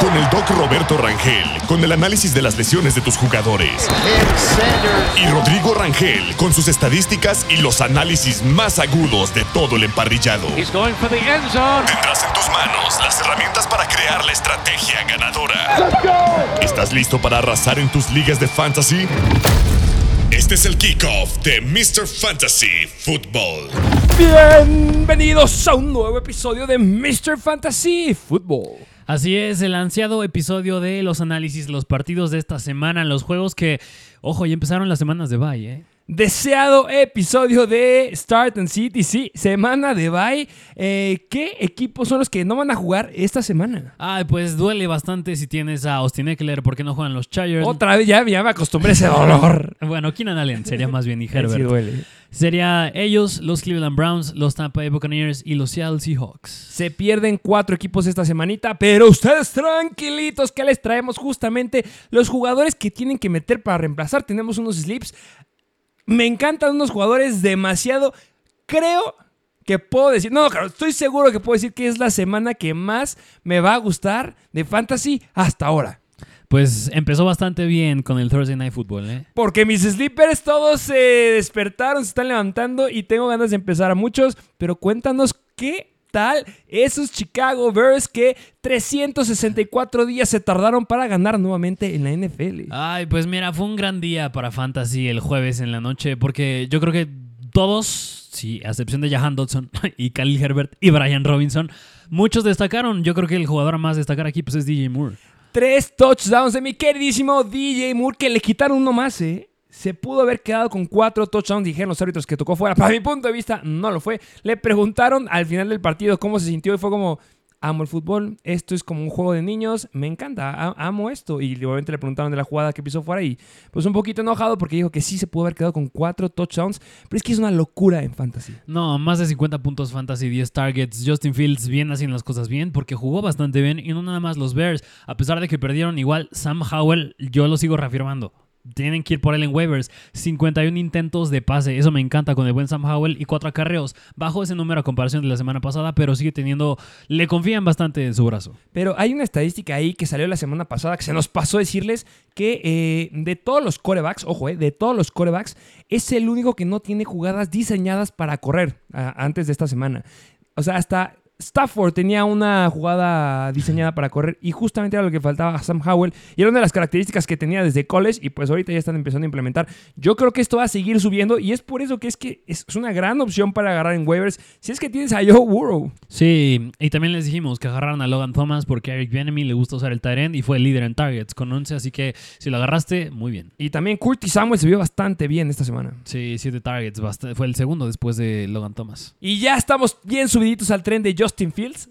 Con el doc Roberto Rangel, con el análisis de las lesiones de tus jugadores. Y Rodrigo Rangel, con sus estadísticas y los análisis más agudos de todo el emparrillado. Tendrás en tus manos las herramientas para crear la estrategia ganadora. ¿Estás listo para arrasar en tus ligas de fantasy? Este es el kickoff de Mr. Fantasy Football. Bienvenidos a un nuevo episodio de Mr. Fantasy Football. Así es, el ansiado episodio de los análisis, los partidos de esta semana, los juegos que, ojo, ya empezaron las semanas de bye, ¿eh? Deseado episodio de Start and City, sí, semana de bye. Eh, ¿Qué equipos son los que no van a jugar esta semana? Ay, pues duele bastante si tienes a Austin Eckler, ¿por qué no juegan los Chargers? Otra vez ya, ya me acostumbré a ese dolor. Bueno, Keenan Allen sería más bien y Sí Herbert. duele. Sería ellos, los Cleveland Browns, los Tampa Bay Buccaneers y los Seattle Seahawks. Se pierden cuatro equipos esta semanita, pero ustedes tranquilitos que les traemos justamente los jugadores que tienen que meter para reemplazar. Tenemos unos slips. Me encantan unos jugadores demasiado. Creo que puedo decir, no, claro, estoy seguro que puedo decir que es la semana que más me va a gustar de fantasy hasta ahora. Pues empezó bastante bien con el Thursday Night Football, ¿eh? Porque mis sleepers todos se despertaron, se están levantando y tengo ganas de empezar a muchos, pero cuéntanos qué tal esos Chicago Bears que 364 días se tardaron para ganar nuevamente en la NFL. Ay, pues mira, fue un gran día para Fantasy el jueves en la noche, porque yo creo que todos, sí, a excepción de Jahan Dodson y Khalil Herbert y Brian Robinson, muchos destacaron. Yo creo que el jugador a más destacar aquí pues, es DJ Moore. Tres touchdowns de mi queridísimo DJ Moore que le quitaron uno más, ¿eh? Se pudo haber quedado con cuatro touchdowns, dijeron los árbitros que tocó fuera. Para mi punto de vista, no lo fue. Le preguntaron al final del partido cómo se sintió y fue como, amo el fútbol, esto es como un juego de niños, me encanta, amo esto. Y obviamente le preguntaron de la jugada que pisó fuera y pues un poquito enojado porque dijo que sí se pudo haber quedado con cuatro touchdowns, pero es que es una locura en fantasy. No, más de 50 puntos Fantasy, 10 targets. Justin Fields bien haciendo las cosas bien porque jugó bastante bien y no nada más los Bears. A pesar de que perdieron igual, Sam Howell, yo lo sigo reafirmando. Tienen que ir por él en waivers. 51 intentos de pase. Eso me encanta con el buen Sam Howell. Y 4 acarreos. Bajo ese número a comparación de la semana pasada, pero sigue teniendo. Le confían bastante en su brazo. Pero hay una estadística ahí que salió la semana pasada que se nos pasó decirles que eh, de todos los corebacks, ojo, eh, de todos los corebacks, es el único que no tiene jugadas diseñadas para correr antes de esta semana. O sea, hasta Stafford tenía una jugada diseñada para correr y justamente era lo que faltaba a Sam Howell y era una de las características que tenía desde college y pues ahorita ya están empezando a implementar. Yo creo que esto va a seguir subiendo y es por eso que es que es una gran opción para agarrar en waivers si es que tienes a Joe Burrow. Sí, y también les dijimos que agarraron a Logan Thomas porque a Eric Bieniemy le gusta usar el end y fue el líder en targets con 11. Así que si lo agarraste, muy bien. Y también Curtis Samuel se vio bastante bien esta semana. Sí, 7 targets. Fue el segundo después de Logan Thomas. Y ya estamos bien subiditos al tren de Justin Fields.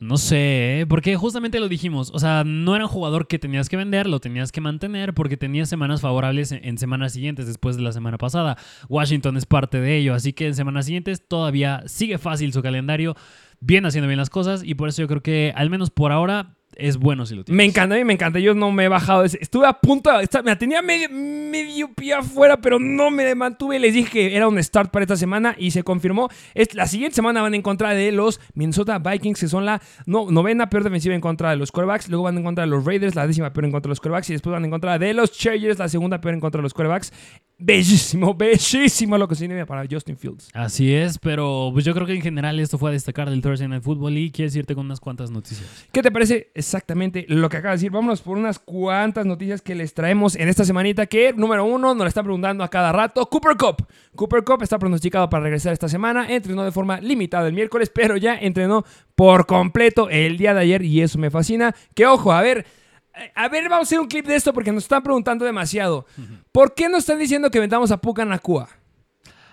No sé, ¿eh? porque justamente lo dijimos. O sea, no era un jugador que tenías que vender, lo tenías que mantener porque tenías semanas favorables en semanas siguientes después de la semana pasada. Washington es parte de ello, así que en semanas siguientes todavía sigue fácil su calendario, bien haciendo bien las cosas y por eso yo creo que al menos por ahora es bueno si lo tienes. Me encanta, a mí me encanta. Yo no me he bajado. Estuve a punto. Me tenía medio, medio pie afuera, pero no me mantuve. Les dije que era un start para esta semana y se confirmó. Es, la siguiente semana van en contra de los Minnesota Vikings, que son la no- novena peor defensiva en contra de los quarterbacks. Luego van en contra de los Raiders, la décima peor en contra de los quarterbacks. Y después van en contra de los Chargers, la segunda peor en contra de los quarterbacks. Bellísimo, bellísimo lo que tiene para Justin Fields. Así es, pero pues yo creo que en general esto fue a destacar del Thursday Night Football y quieres irte con unas cuantas noticias. ¿Qué te parece exactamente lo que acaba de decir? Vámonos por unas cuantas noticias que les traemos en esta semanita que, número uno, nos la está preguntando a cada rato. Cooper Cup. Cooper Cup está pronosticado para regresar esta semana. Entrenó de forma limitada el miércoles, pero ya entrenó por completo el día de ayer y eso me fascina. Que ojo, a ver... eh, A ver, vamos a hacer un clip de esto porque nos están preguntando demasiado. ¿Por qué nos están diciendo que vendamos a Puka Nakua?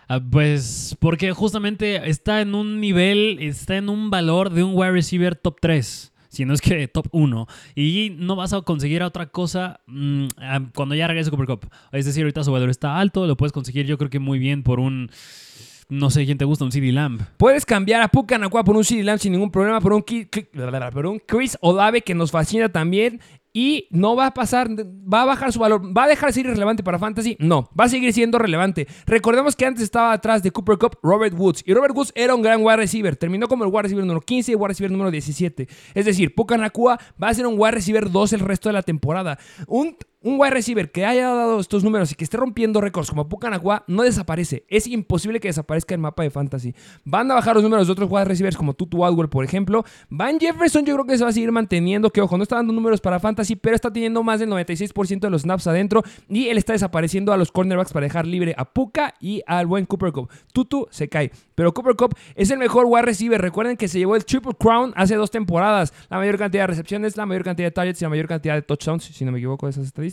Ah, pues porque justamente está en un nivel, está en un valor de un wide receiver top 3. Si no es que top 1. Y no vas a conseguir otra cosa mm, ah, cuando ya regrese Cooper Cup. Es decir, ahorita su valor está alto. Lo puedes conseguir yo creo que muy bien por un... No sé quién te gusta, un CD Lamb. Puedes cambiar a Puka Nakua por un CD Lamb sin ningún problema, por un, por un Chris Olave que nos fascina también. Y no va a pasar, va a bajar su valor, va a dejar de ser irrelevante para Fantasy, no, va a seguir siendo relevante. Recordemos que antes estaba atrás de Cooper Cup Robert Woods y Robert Woods era un gran wide receiver, terminó como el wide receiver número 15 y wide receiver número 17. Es decir, Puka Nakua va a ser un wide receiver 2 el resto de la temporada. Un un wide receiver que haya dado estos números y que esté rompiendo récords como Pucanagua no desaparece. Es imposible que desaparezca el mapa de fantasy. Van a bajar los números de otros wide receivers como Tutu Adwell, por ejemplo. Van Jefferson yo creo que se va a seguir manteniendo, que ojo, no está dando números para fantasy, pero está teniendo más del 96% de los snaps adentro y él está desapareciendo a los cornerbacks para dejar libre a Puka y al buen Cooper Cup. Tutu se cae, pero Cooper Cup es el mejor wide receiver. Recuerden que se llevó el Triple Crown hace dos temporadas. La mayor cantidad de recepciones, la mayor cantidad de targets y la mayor cantidad de touchdowns, si no me equivoco esas estadísticas.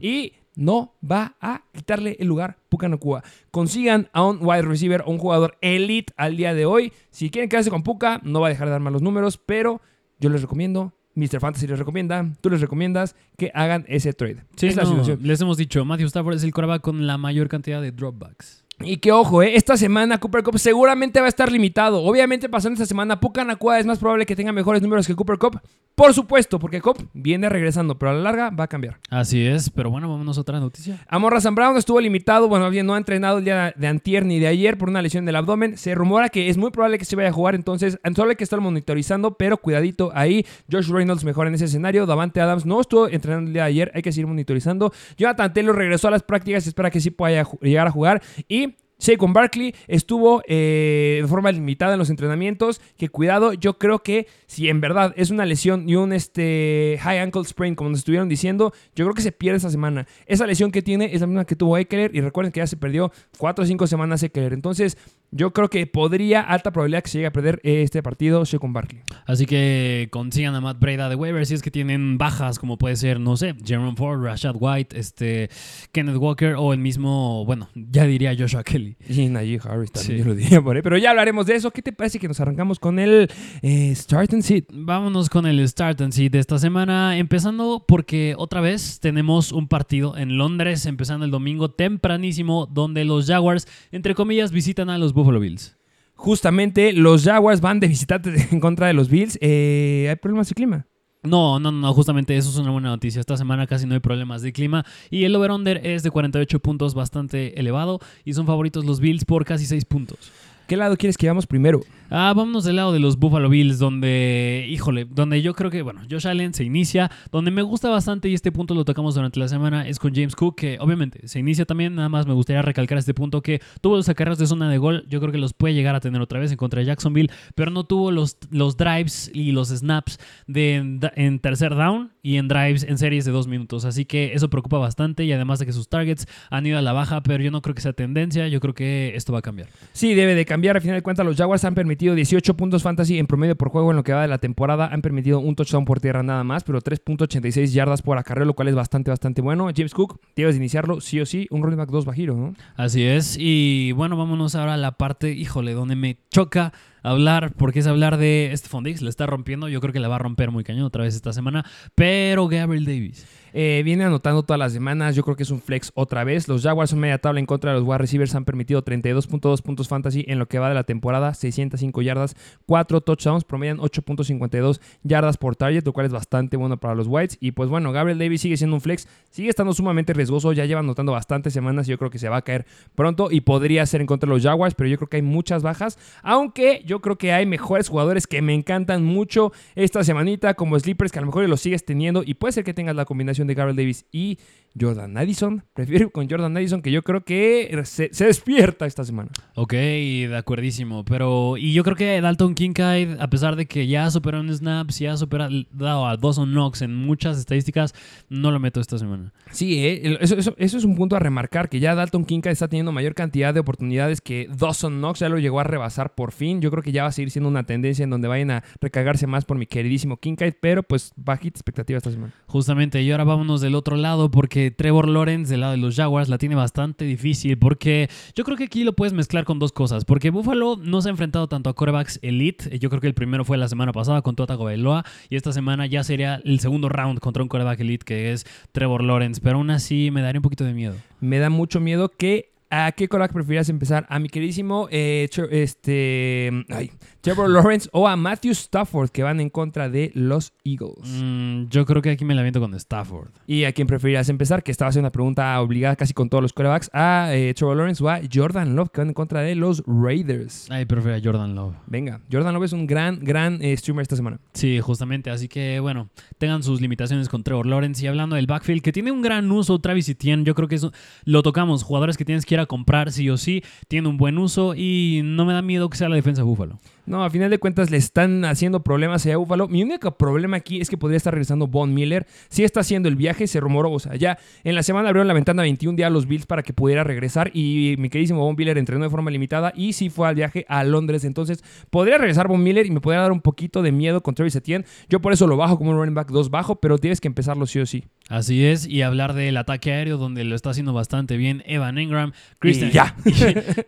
Y no va a quitarle el lugar Puka Cuba. Consigan a un wide receiver o un jugador elite al día de hoy. Si quieren quedarse con Puka, no va a dejar de dar malos números, pero yo les recomiendo Mr. Fantasy les recomienda, tú les recomiendas que hagan ese trade. Sí, es la situación. Les hemos dicho, Matthew Stafford es el coreback con la mayor cantidad de dropbacks. Y que ojo, eh, esta semana Cooper Cup seguramente va a estar limitado. Obviamente pasando esta semana, Puka Nakua es más probable que tenga mejores números que Cooper Cup. Por supuesto, porque Cup viene regresando, pero a la larga va a cambiar. Así es, pero bueno, vámonos a otra noticia. Amorra Sam Brown estuvo limitado, bueno, bien, no ha entrenado el día de antier ni de ayer por una lesión del abdomen. Se rumora que es muy probable que se vaya a jugar, entonces solo hay que estar monitorizando, pero cuidadito ahí. Josh Reynolds mejor en ese escenario. Davante Adams no estuvo entrenando el día de ayer, hay que seguir monitorizando. Jonathan Taylor regresó a las prácticas, espera que sí pueda llegar a jugar. Y con Barkley estuvo eh, de forma limitada en los entrenamientos. Que cuidado, yo creo que si en verdad es una lesión y un este, high ankle sprain, como nos estuvieron diciendo, yo creo que se pierde esta semana. Esa lesión que tiene es la misma que tuvo Eckler. Y recuerden que ya se perdió 4 o 5 semanas Eckler. Entonces, yo creo que podría, alta probabilidad que se llegue a perder este partido con Barkley. Así que consigan a Matt Breda de waiver si es que tienen bajas, como puede ser, no sé, Jerome Ford, Rashad White, este, Kenneth Walker o el mismo, bueno, ya diría Joshua Kelly. Y Najee Harris también, yo lo diría por ahí. Pero ya hablaremos de eso. ¿Qué te parece que nos arrancamos con el eh, Start and Seat? Vámonos con el Start and Seat de esta semana, empezando porque otra vez tenemos un partido en Londres, empezando el domingo tempranísimo, donde los Jaguars, entre comillas, visitan a los Buffalo Bills. Justamente los Jaguars van de visitantes en contra de los Bills. Eh, ¿Hay problemas de clima? No, no, no, justamente eso es una buena noticia. Esta semana casi no hay problemas de clima y el over-under es de 48 puntos, bastante elevado y son favoritos los Bills por casi 6 puntos. ¿Qué lado quieres que vayamos primero? Ah, vámonos del lado de los Buffalo Bills, donde, híjole, donde yo creo que, bueno, Josh Allen se inicia, donde me gusta bastante y este punto lo tocamos durante la semana, es con James Cook, que obviamente se inicia también, nada más me gustaría recalcar este punto que tuvo los acarreos de zona de gol, yo creo que los puede llegar a tener otra vez en contra de Jacksonville, pero no tuvo los, los drives y los snaps de, en tercer down y en drives en series de dos minutos, así que eso preocupa bastante y además de que sus targets han ido a la baja, pero yo no creo que sea tendencia, yo creo que esto va a cambiar. Sí, debe de cambiar, al final de cuentas los Jaguars han permitido 18 puntos fantasy en promedio por juego en lo que va de la temporada. Han permitido un touchdown por tierra nada más, pero 3.86 yardas por acarreo, lo cual es bastante, bastante bueno. James Cook, debes iniciarlo sí o sí, un running back 2 bajiro, ¿no? Así es. Y bueno, vámonos ahora a la parte, híjole, donde me choca hablar, porque es hablar de Stephon Diggs, le está rompiendo, yo creo que la va a romper muy cañón otra vez esta semana, pero Gabriel Davis. Eh, viene anotando todas las semanas, yo creo que es un flex otra vez. Los Jaguars son media tabla en contra de los wide receivers, han permitido 32.2 puntos fantasy en lo que va de la temporada, 605 yardas, 4 touchdowns, promedian 8.52 yardas por target, lo cual es bastante bueno para los Whites. Y pues bueno, Gabriel Davis sigue siendo un flex, sigue estando sumamente riesgoso, ya lleva anotando bastantes semanas, yo creo que se va a caer pronto y podría ser en contra de los Jaguars, pero yo creo que hay muchas bajas, aunque yo creo que hay mejores jugadores que me encantan mucho esta semanita, como Sleepers, que a lo mejor los sigues teniendo y puede ser que tengas la combinación de Gabriel Davis y Jordan Addison. Prefiero con Jordan Addison, que yo creo que se, despierta esta semana. Ok, de acuerdísimo. Pero, y yo creo que Dalton Kincaid, a pesar de que ya superó en snaps, ya ha superado a Dawson Knox en muchas estadísticas, no lo meto esta semana. Sí, eh, eso, eso, es un punto a remarcar, que ya Dalton Kincaid está teniendo mayor cantidad de oportunidades que Dawson Knox ya lo llegó a rebasar por fin. Yo creo que ya va a seguir siendo una tendencia en donde vayan a recargarse más por mi queridísimo Kincaid, pero pues bajita expectativa esta semana. Justamente, y ahora vámonos del otro lado porque Trevor Lawrence del lado de los Jaguars la tiene bastante difícil porque yo creo que aquí lo puedes mezclar con dos cosas. Porque Buffalo no se ha enfrentado tanto a corebacks elite. Yo creo que el primero fue la semana pasada con Tua Bailoa y esta semana ya sería el segundo round contra un coreback elite que es Trevor Lawrence. Pero aún así me daría un poquito de miedo. Me da mucho miedo que ¿A qué quarterback preferirías empezar? ¿A mi queridísimo eh, este, ay, Trevor Lawrence o a Matthew Stafford que van en contra de los Eagles? Mm, yo creo que aquí me la viento con Stafford. ¿Y a quién preferirías empezar? Que estaba haciendo una pregunta obligada casi con todos los quarterbacks. ¿A eh, Trevor Lawrence o a Jordan Love que van en contra de los Raiders? Ay, prefiero a Jordan Love. Venga, Jordan Love es un gran, gran eh, streamer esta semana. Sí, justamente. Así que, bueno, tengan sus limitaciones con Trevor Lawrence. Y hablando del backfield, que tiene un gran uso, Travis Etienne, yo creo que eso lo tocamos. Jugadores que tienes que ir a comprar sí o sí, tiene un buen uso y no me da miedo que sea la defensa de Búfalo. No, a final de cuentas le están haciendo problemas a Buffalo. Mi único problema aquí es que podría estar regresando Von Miller. Si está haciendo el viaje, se rumoró. O sea, ya en la semana abrieron la ventana 21 días a los Bills para que pudiera regresar. Y mi queridísimo Von Miller entrenó de forma limitada y sí fue al viaje a Londres. Entonces, podría regresar Von Miller y me podría dar un poquito de miedo con Travis Etienne. Yo por eso lo bajo como un running back 2 bajo, pero tienes que empezarlo sí o sí. Así es, y hablar del ataque aéreo donde lo está haciendo bastante bien Evan Engram, Christian, Y ya.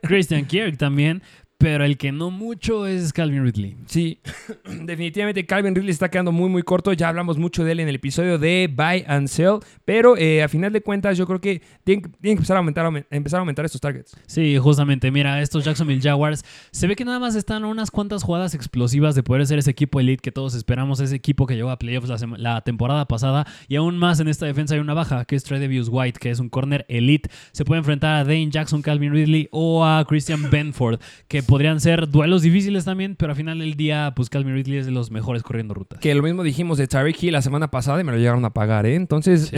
Christian Kirk también, pero el que no mucho es Calvin Ridley. Sí, definitivamente Calvin Ridley está quedando muy muy corto. Ya hablamos mucho de él en el episodio de Buy and Sell, pero eh, a final de cuentas yo creo que tienen, que- tienen que empezar a aumentar, aumen- empezar a aumentar estos targets. Sí, justamente, mira, estos Jacksonville Jaguars se ve que nada más están a unas cuantas jugadas explosivas de poder ser ese equipo elite que todos esperamos, ese equipo que llegó a playoffs la, temporada pasada y aún más en esta defensa hay una baja que es Tredavious White, que es un corner elite. Se puede enfrentar a Dane Jackson, Calvin Ridley o a Christian Benford, que podrían ser duelos difíciles también, pero al final del día, pues Calvin Ridley es de los mejores corriendo rutas. Que lo mismo dijimos de Tyreek Hill la semana pasada y me lo llegaron a pagar, ¿eh? Entonces, Sí.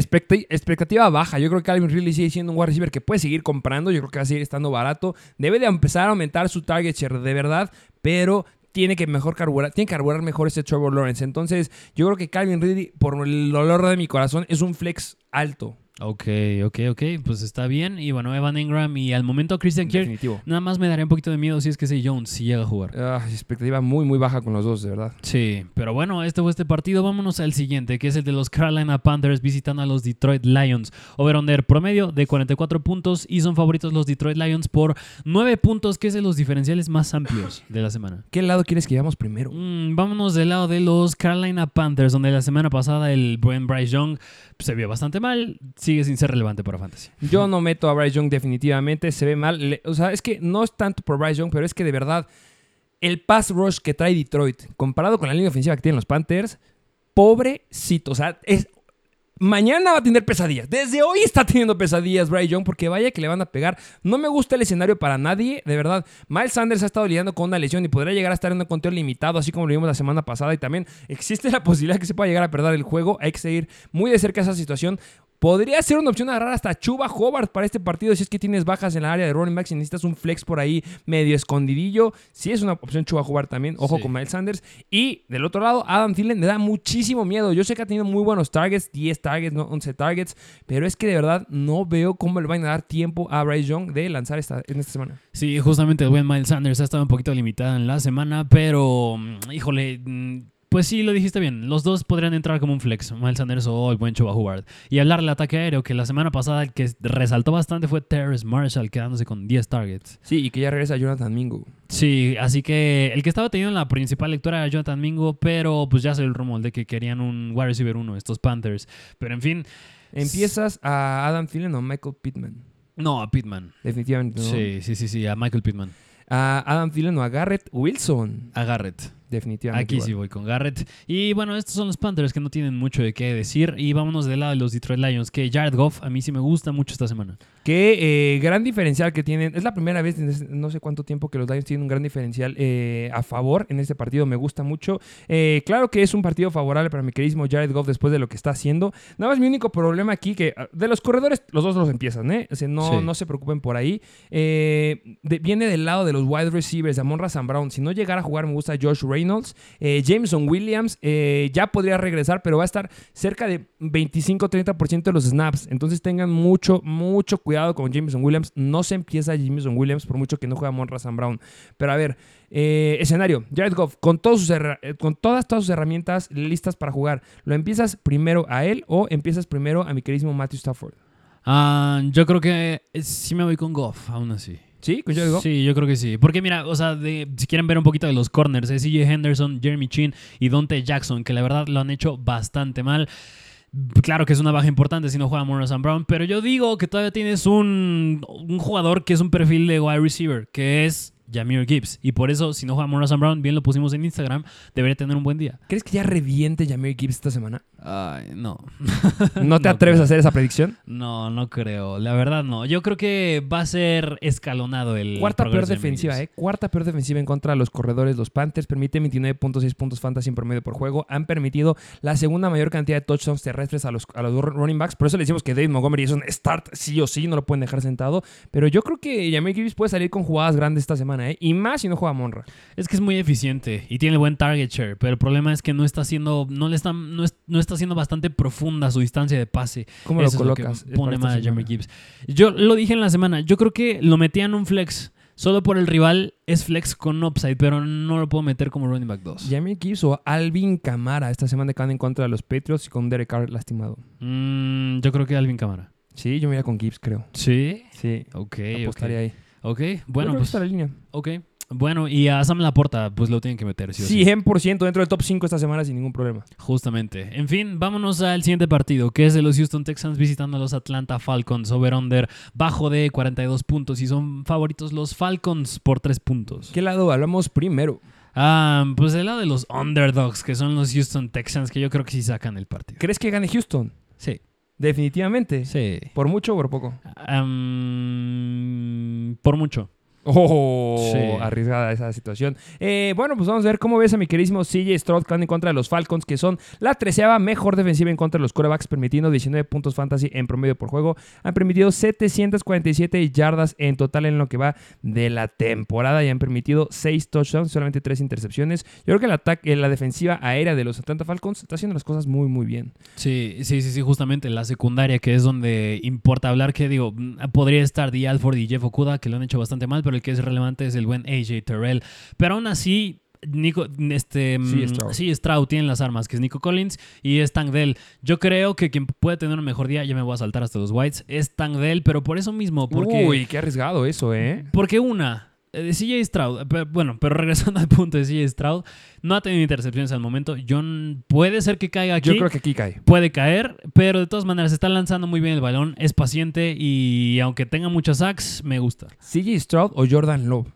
expectativa baja. Yo creo que Calvin Ridley sigue siendo un wide receiver que puede seguir comprando. Yo creo que va a seguir estando barato. Debe de empezar a aumentar su target share de verdad, pero tiene que mejor carburar, tiene que carburar mejor este Trevor Lawrence. Entonces, yo creo que Calvin Ridley, por el dolor de mi corazón, es un flex alto. Ok, ok, ok, pues está bien. Y bueno, Evan Ingram y al momento Christian Kirk, Definitivo. nada más me daría un poquito de miedo si es que ese Jones si llega a jugar. Ah, expectativa muy, muy baja con los dos, de verdad. Sí, pero bueno, este fue este partido. Vámonos al siguiente, que es el de los Carolina Panthers visitando a los Detroit Lions. Over-under promedio de 44 puntos y son favoritos los Detroit Lions por 9 puntos, que es de los diferenciales más amplios de la semana. ¿Qué lado quieres que llevamos primero? Mm, vámonos del lado de los Carolina Panthers, donde la semana pasada el buen Bryce Young se vio bastante mal, sigue sin ser relevante para Fantasy. Yo no meto a Bryce Young definitivamente, se ve mal. O sea, es que no es tanto por Bryce Young, pero es que de verdad el pass rush que trae Detroit, comparado con la línea ofensiva que tienen los Panthers, pobrecito. O sea, es, mañana va a tener pesadillas. Desde hoy está teniendo pesadillas Bryce Young porque vaya que le van a pegar. No me gusta el escenario para nadie, de verdad. Miles Sanders ha estado lidiando con una lesión y podría llegar a estar en un conteo limitado, así como lo vimos la semana pasada. Y también existe la posibilidad que se pueda llegar a perder el juego. Hay que seguir muy de cerca esa situación. Podría ser una opción agarrar hasta Chuba Hobart para este partido si es que tienes bajas en la área de running backs y necesitas un flex por ahí medio escondidillo. Sí es una opción Chuba Hobart también. Ojo Sí. con Miles Sanders. Y del otro lado, Adam Thielen le da muchísimo miedo. Yo sé que ha tenido muy buenos targets, 10 targets, no 11 targets, pero es que de verdad no veo cómo le van a dar tiempo a Bryce Young de lanzar esta, en esta semana. Sí, justamente el buen Miles Sanders ha estado un poquito limitada en la semana, pero mm, híjole, mm, pues sí, lo dijiste bien. Los dos podrían entrar como un flex, Miles Sanders o el buen Chuba Hubbard. Y hablar del ataque aéreo, que la semana pasada el que resaltó bastante fue Terrence Marshall, quedándose con 10 targets. Sí, y que ya regresa Jonathan Mingo. Sí, así que el que estaba teniendo la principal lectura era Jonathan Mingo, pero pues ya salió el rumor de que querían un wide receiver 1, estos Panthers. Pero en fin, ¿Empiezas a Adam Thielen o Michael Pittman? no, a Pittman. Definitivamente no. Sí, sí, sí, sí, a Michael Pittman. A Adam Thielen o a Garrett Wilson. A Garrett. Definitivamente. Aquí igual. sí voy con Garrett. Y bueno, estos son los Panthers que no tienen mucho de qué decir. Y vámonos del lado de los Detroit Lions, que Jared Goff a mí sí me gusta mucho esta semana. Que eh, gran diferencial que tienen. Es la primera vez no sé cuánto tiempo que los Lions tienen un gran diferencial eh, a favor en este partido. Me gusta mucho. Eh, claro que es un partido favorable para mi queridísimo Jared Goff después de lo que está haciendo. Nada más mi único problema aquí que ah, de los corredores los dos los empiezan, ¿eh? O sea, no, Sí. no se preocupen por ahí. De- viene del lado de los wide receivers de Amon Razan Brown. Si no llegara a jugar me gusta Josh Reynolds. Eh, Jameson Williams eh, ya podría regresar, pero va a estar cerca de 25-30% de los snaps. Entonces tengan mucho, mucho cuidado con Jameson Williams. No se empieza Jameson Williams por mucho que no juega Monra Sam Brown. Pero a ver, eh, escenario. Jared Goff, con, todos sus con todas, sus herramientas listas para jugar, ¿lo empiezas primero a él o empiezas primero a mi queridísimo Matthew Stafford? Ah, yo creo que sí me voy con Goff, aún así. ¿Sí? ¿Con? Sí, yo creo que sí. Porque mira, o sea, de- si quieren ver un poquito de los corners, eh, CJ Henderson, Jeremy Chin y Dante Jackson, que la verdad lo han hecho bastante mal. Claro que es una baja importante si no juega Morris and Brown, pero yo digo que todavía tienes un, un jugador que es un perfil de wide receiver, que es Jameer Gibbs. Y por eso, si no juega Morris and Brown, bien lo pusimos en Instagram, debería tener un buen día. ¿Crees que ya reviente Jameer Gibbs esta semana? Ay, no. ¿No te No atreves creo. a hacer esa predicción? No, no creo. La verdad, no. Yo creo que va a ser escalonado el. Cuarta peor de defensiva, ¿eh? Cuarta peor defensiva en contra de los corredores. Los Panthers permiten 29.6 puntos fantasy en promedio por juego. Han permitido la segunda mayor cantidad de touchdowns terrestres a los, a los running backs. Por eso le decimos que David Montgomery es un start sí o sí, no lo pueden dejar sentado. Pero yo creo que Jameer Gibbs puede salir con jugadas grandes esta semana, ¿eh? Y más si no juega Monra. Es que es muy eficiente y tiene buen target share, pero el problema es que no está haciendo, no le está, no, no está haciendo bastante profunda su distancia de pase. ¿Cómo Eso lo es lo que colocas? pone mal a semana? Gibbs. Yo lo dije en la semana. Yo creo que lo metía en un flex. Solo por el rival es flex con upside, pero no lo puedo meter como running back 2. Jameer Gibbs o Alvin Kamara esta semana que van en contra de los Patriots y con Derek Carr lastimado. Mm, yo creo que Alvin Cámara. Sí, yo me iría con Gibbs, creo. Sí. Sí, Ok, ok. apostaría ahí. Ok, bueno, pues. está la línea. Ok. Bueno, y a Sam Laporta, pues lo tienen que meter, sí o sí. 100% dentro del top 5 esta semana sin ningún problema. Justamente. En fin, vámonos al siguiente partido, que es de los Houston Texans visitando a los Atlanta Falcons. Over-under bajo de 42 puntos y son favoritos los Falcons por 3 puntos. ¿Qué lado hablamos primero? Ah, pues del lado de los underdogs, que son los Houston Texans, que yo creo que sí sacan el partido. ¿Crees que gane Houston? Sí, Definitivamente. sí. ¿Por mucho o por poco? Por mucho. Oh, Sí. arriesgada esa situación. Eh, bueno, pues vamos a ver cómo ves a mi queridísimo CJ Stroud en contra de los Falcons, que son la treceava mejor defensiva en contra de los corebacks, permitiendo 19 puntos fantasy en promedio por juego. Han permitido 747 yardas en total en lo que va de la temporada y han permitido 6 touchdowns, solamente 3 intercepciones. Yo creo que el ataque, la defensiva aérea de los Atlanta Falcons está haciendo las cosas muy, muy bien. Sí, sí, sí, sí, justamente la secundaria, que es donde importa hablar, que digo, mm, podría estar Dee Alford y Jeff Okuda, que lo han hecho bastante mal, pero el que es relevante es el buen AJ Terrell. Pero aún así, Nico, este, Sí, mm, Stroud. sí, Stroud tiene las armas, que es Nico Collins y es Tank Dell. Yo creo que quien puede tener un mejor día, ya me voy a saltar hasta los Whites, es Tank Dell, pero por eso mismo, porque... Uy, qué arriesgado eso, ¿eh? Porque una, eh, CJ Stroud, pero- bueno, pero regresando al punto de CJ Stroud, no ha tenido intercepciones al momento. Yo n- puede ser que caiga aquí. Yo creo que aquí cae. Puede caer, pero de todas maneras está lanzando muy bien el balón, es paciente y aunque tenga muchos sacks, me gusta. CJ Stroud o Jordan Love.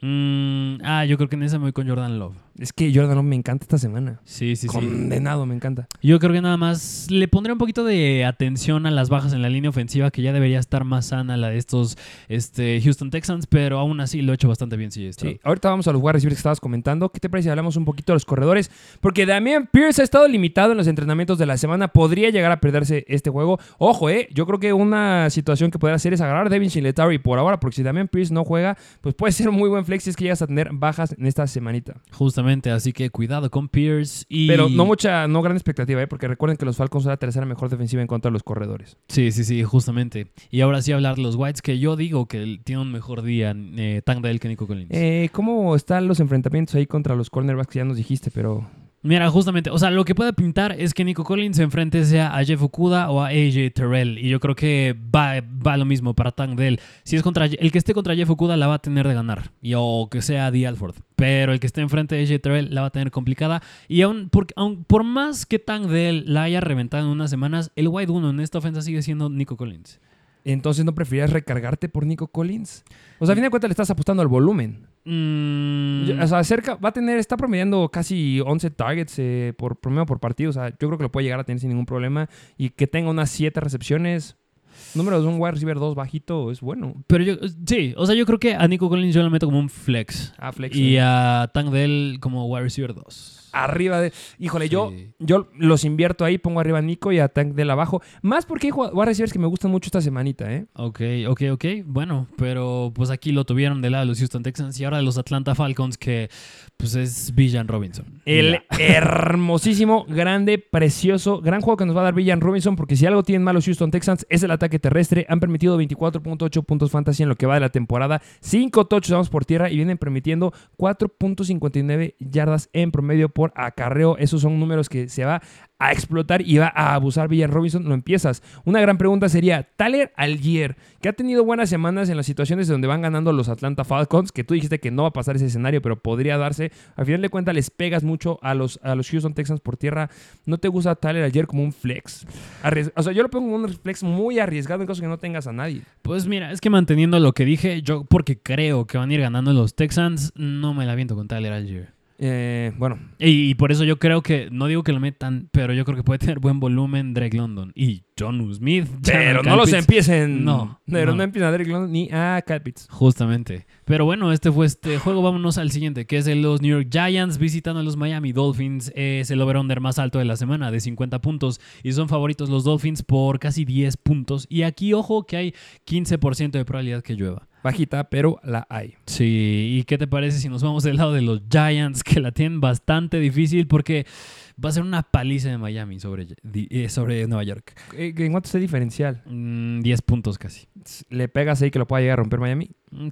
Mm, ah, yo creo que en esa me voy con Jordan Love. Es que Jordan Love me encanta esta semana. Sí, sí, sí. Condenado, me encanta. Yo creo que nada más le pondré un poquito de atención a las bajas en la línea ofensiva, que ya debería estar más sana la de estos este, Houston Texans, pero aún así lo he hecho bastante bien, sí. Sí, ahorita vamos a los wide receivers que estabas comentando. ¿Qué te parece si hablamos un poquito de los corredores? Porque Damian Pierce ha estado limitado en los entrenamientos de la semana. Podría llegar a perderse este juego. Ojo, eh. Yo creo que una situación que podría hacer es agarrar a Devin Singletary por ahora, porque si Damian Pierce no juega, pues puede ser un muy buen flex si es que llegas a tener bajas en esta semanita. Justamente, así que cuidado con Pierce y... Pero no mucha, no gran expectativa, eh, porque recuerden que los Falcons son la tercera mejor defensiva en contra de los corredores. Sí, sí, sí, justamente. Y ahora sí hablar de los Whites, que yo digo que tiene un mejor día eh, Tank Dell que Nico Collins. Eh, ¿Cómo están los enfrentamientos ahí contra los cornerbacks que ya nos dijiste? Pero Mira, justamente, o sea, lo que puede pintar es que Nico Collins se enfrente sea a Jeff Okuda o a AJ Terrell. Y yo creo que va, va lo mismo para Tank Dell. Si es contra el que esté contra Jeff Okuda la va a tener de ganar. Y, o que sea Dee Alford. Pero el que esté enfrente de AJ Terrell la va a tener complicada. Y aún por, por más que Tank Dell la haya reventado en unas semanas, el wide 1 en esta ofensa sigue siendo Nico Collins. entonces no preferirías recargarte por Nico Collins. O sea, a fin de cuentas le estás apostando al volumen. Mm, O sea, cerca, va a tener, está promediando casi 11 targets eh, por promedio por partido. O sea, yo creo que lo puede llegar a tener sin ningún problema. Y que tenga unas 7 recepciones. Número de un wide receiver 2 bajito es bueno. pero yo, sí, o sea, yo creo que a Nico Collins yo lo meto como un flex. Ah, flex. Y eh. a Tank Dell como wide receiver 2. Arriba de. Híjole, yo, Sí. yo los invierto ahí, pongo arriba a Nico y a Tank del abajo. Más porque hay wide receivers que me gustan mucho esta semanita, ¿eh? Ok, ok, ok. Bueno, pero pues aquí lo tuvieron de lado de los Houston Texans y ahora de los Atlanta Falcons que pues es Villan Robinson. El hermosísimo, grande, precioso, gran juego que nos va a dar Villan Robinson, porque si algo tienen mal los Houston Texans es el ataque terrestre. Han permitido 24.8 puntos fantasy en lo que va de la temporada, 5 touchdowns por tierra y vienen permitiendo 4.59 yardas en promedio por por acarreo. Esos son números que se va a explotar y va a abusar Villan Robinson, lo empiezas. Una gran pregunta sería, Tyler Algier, que ha tenido buenas semanas en las situaciones donde van ganando los Atlanta Falcons, que tú dijiste que no va a pasar ese escenario, pero podría darse. Al final de cuentas les pegas mucho a los, a los Houston Texans por tierra. ¿No te gusta Tyler Algier como un flex? o sea, yo lo pongo como un flex muy arriesgado en caso que no tengas a nadie. Pues mira, es que manteniendo lo que dije, yo porque creo que van a ir ganando los Texans, no me la viento con Tyler Algier. Eh, bueno. Y, por eso yo creo que, no digo que lo metan, pero yo creo que puede tener buen volumen Drake London y John Smith. Pero no los empiecen. No. Pero no, empiecen a Drake London ni a Cat Justamente. Pero bueno, este fue este juego. Vámonos al siguiente, que es de los New York Giants visitando a los Miami Dolphins. Es el over-under más alto de la semana, de 50 puntos. Y son favoritos los Dolphins por casi 10 puntos. Y aquí, ojo, que hay 15% de probabilidad que llueva bajita, pero la hay. Sí, ¿y qué te parece si nos vamos del lado de los Giants, que la tienen bastante difícil porque va a ser una paliza de Miami sobre, eh, sobre Nueva York? Eh, ¿En cuánto es el diferencial? 10 mm, puntos casi. ¿Le pegas ahí que lo pueda llegar a romper Miami? Mm,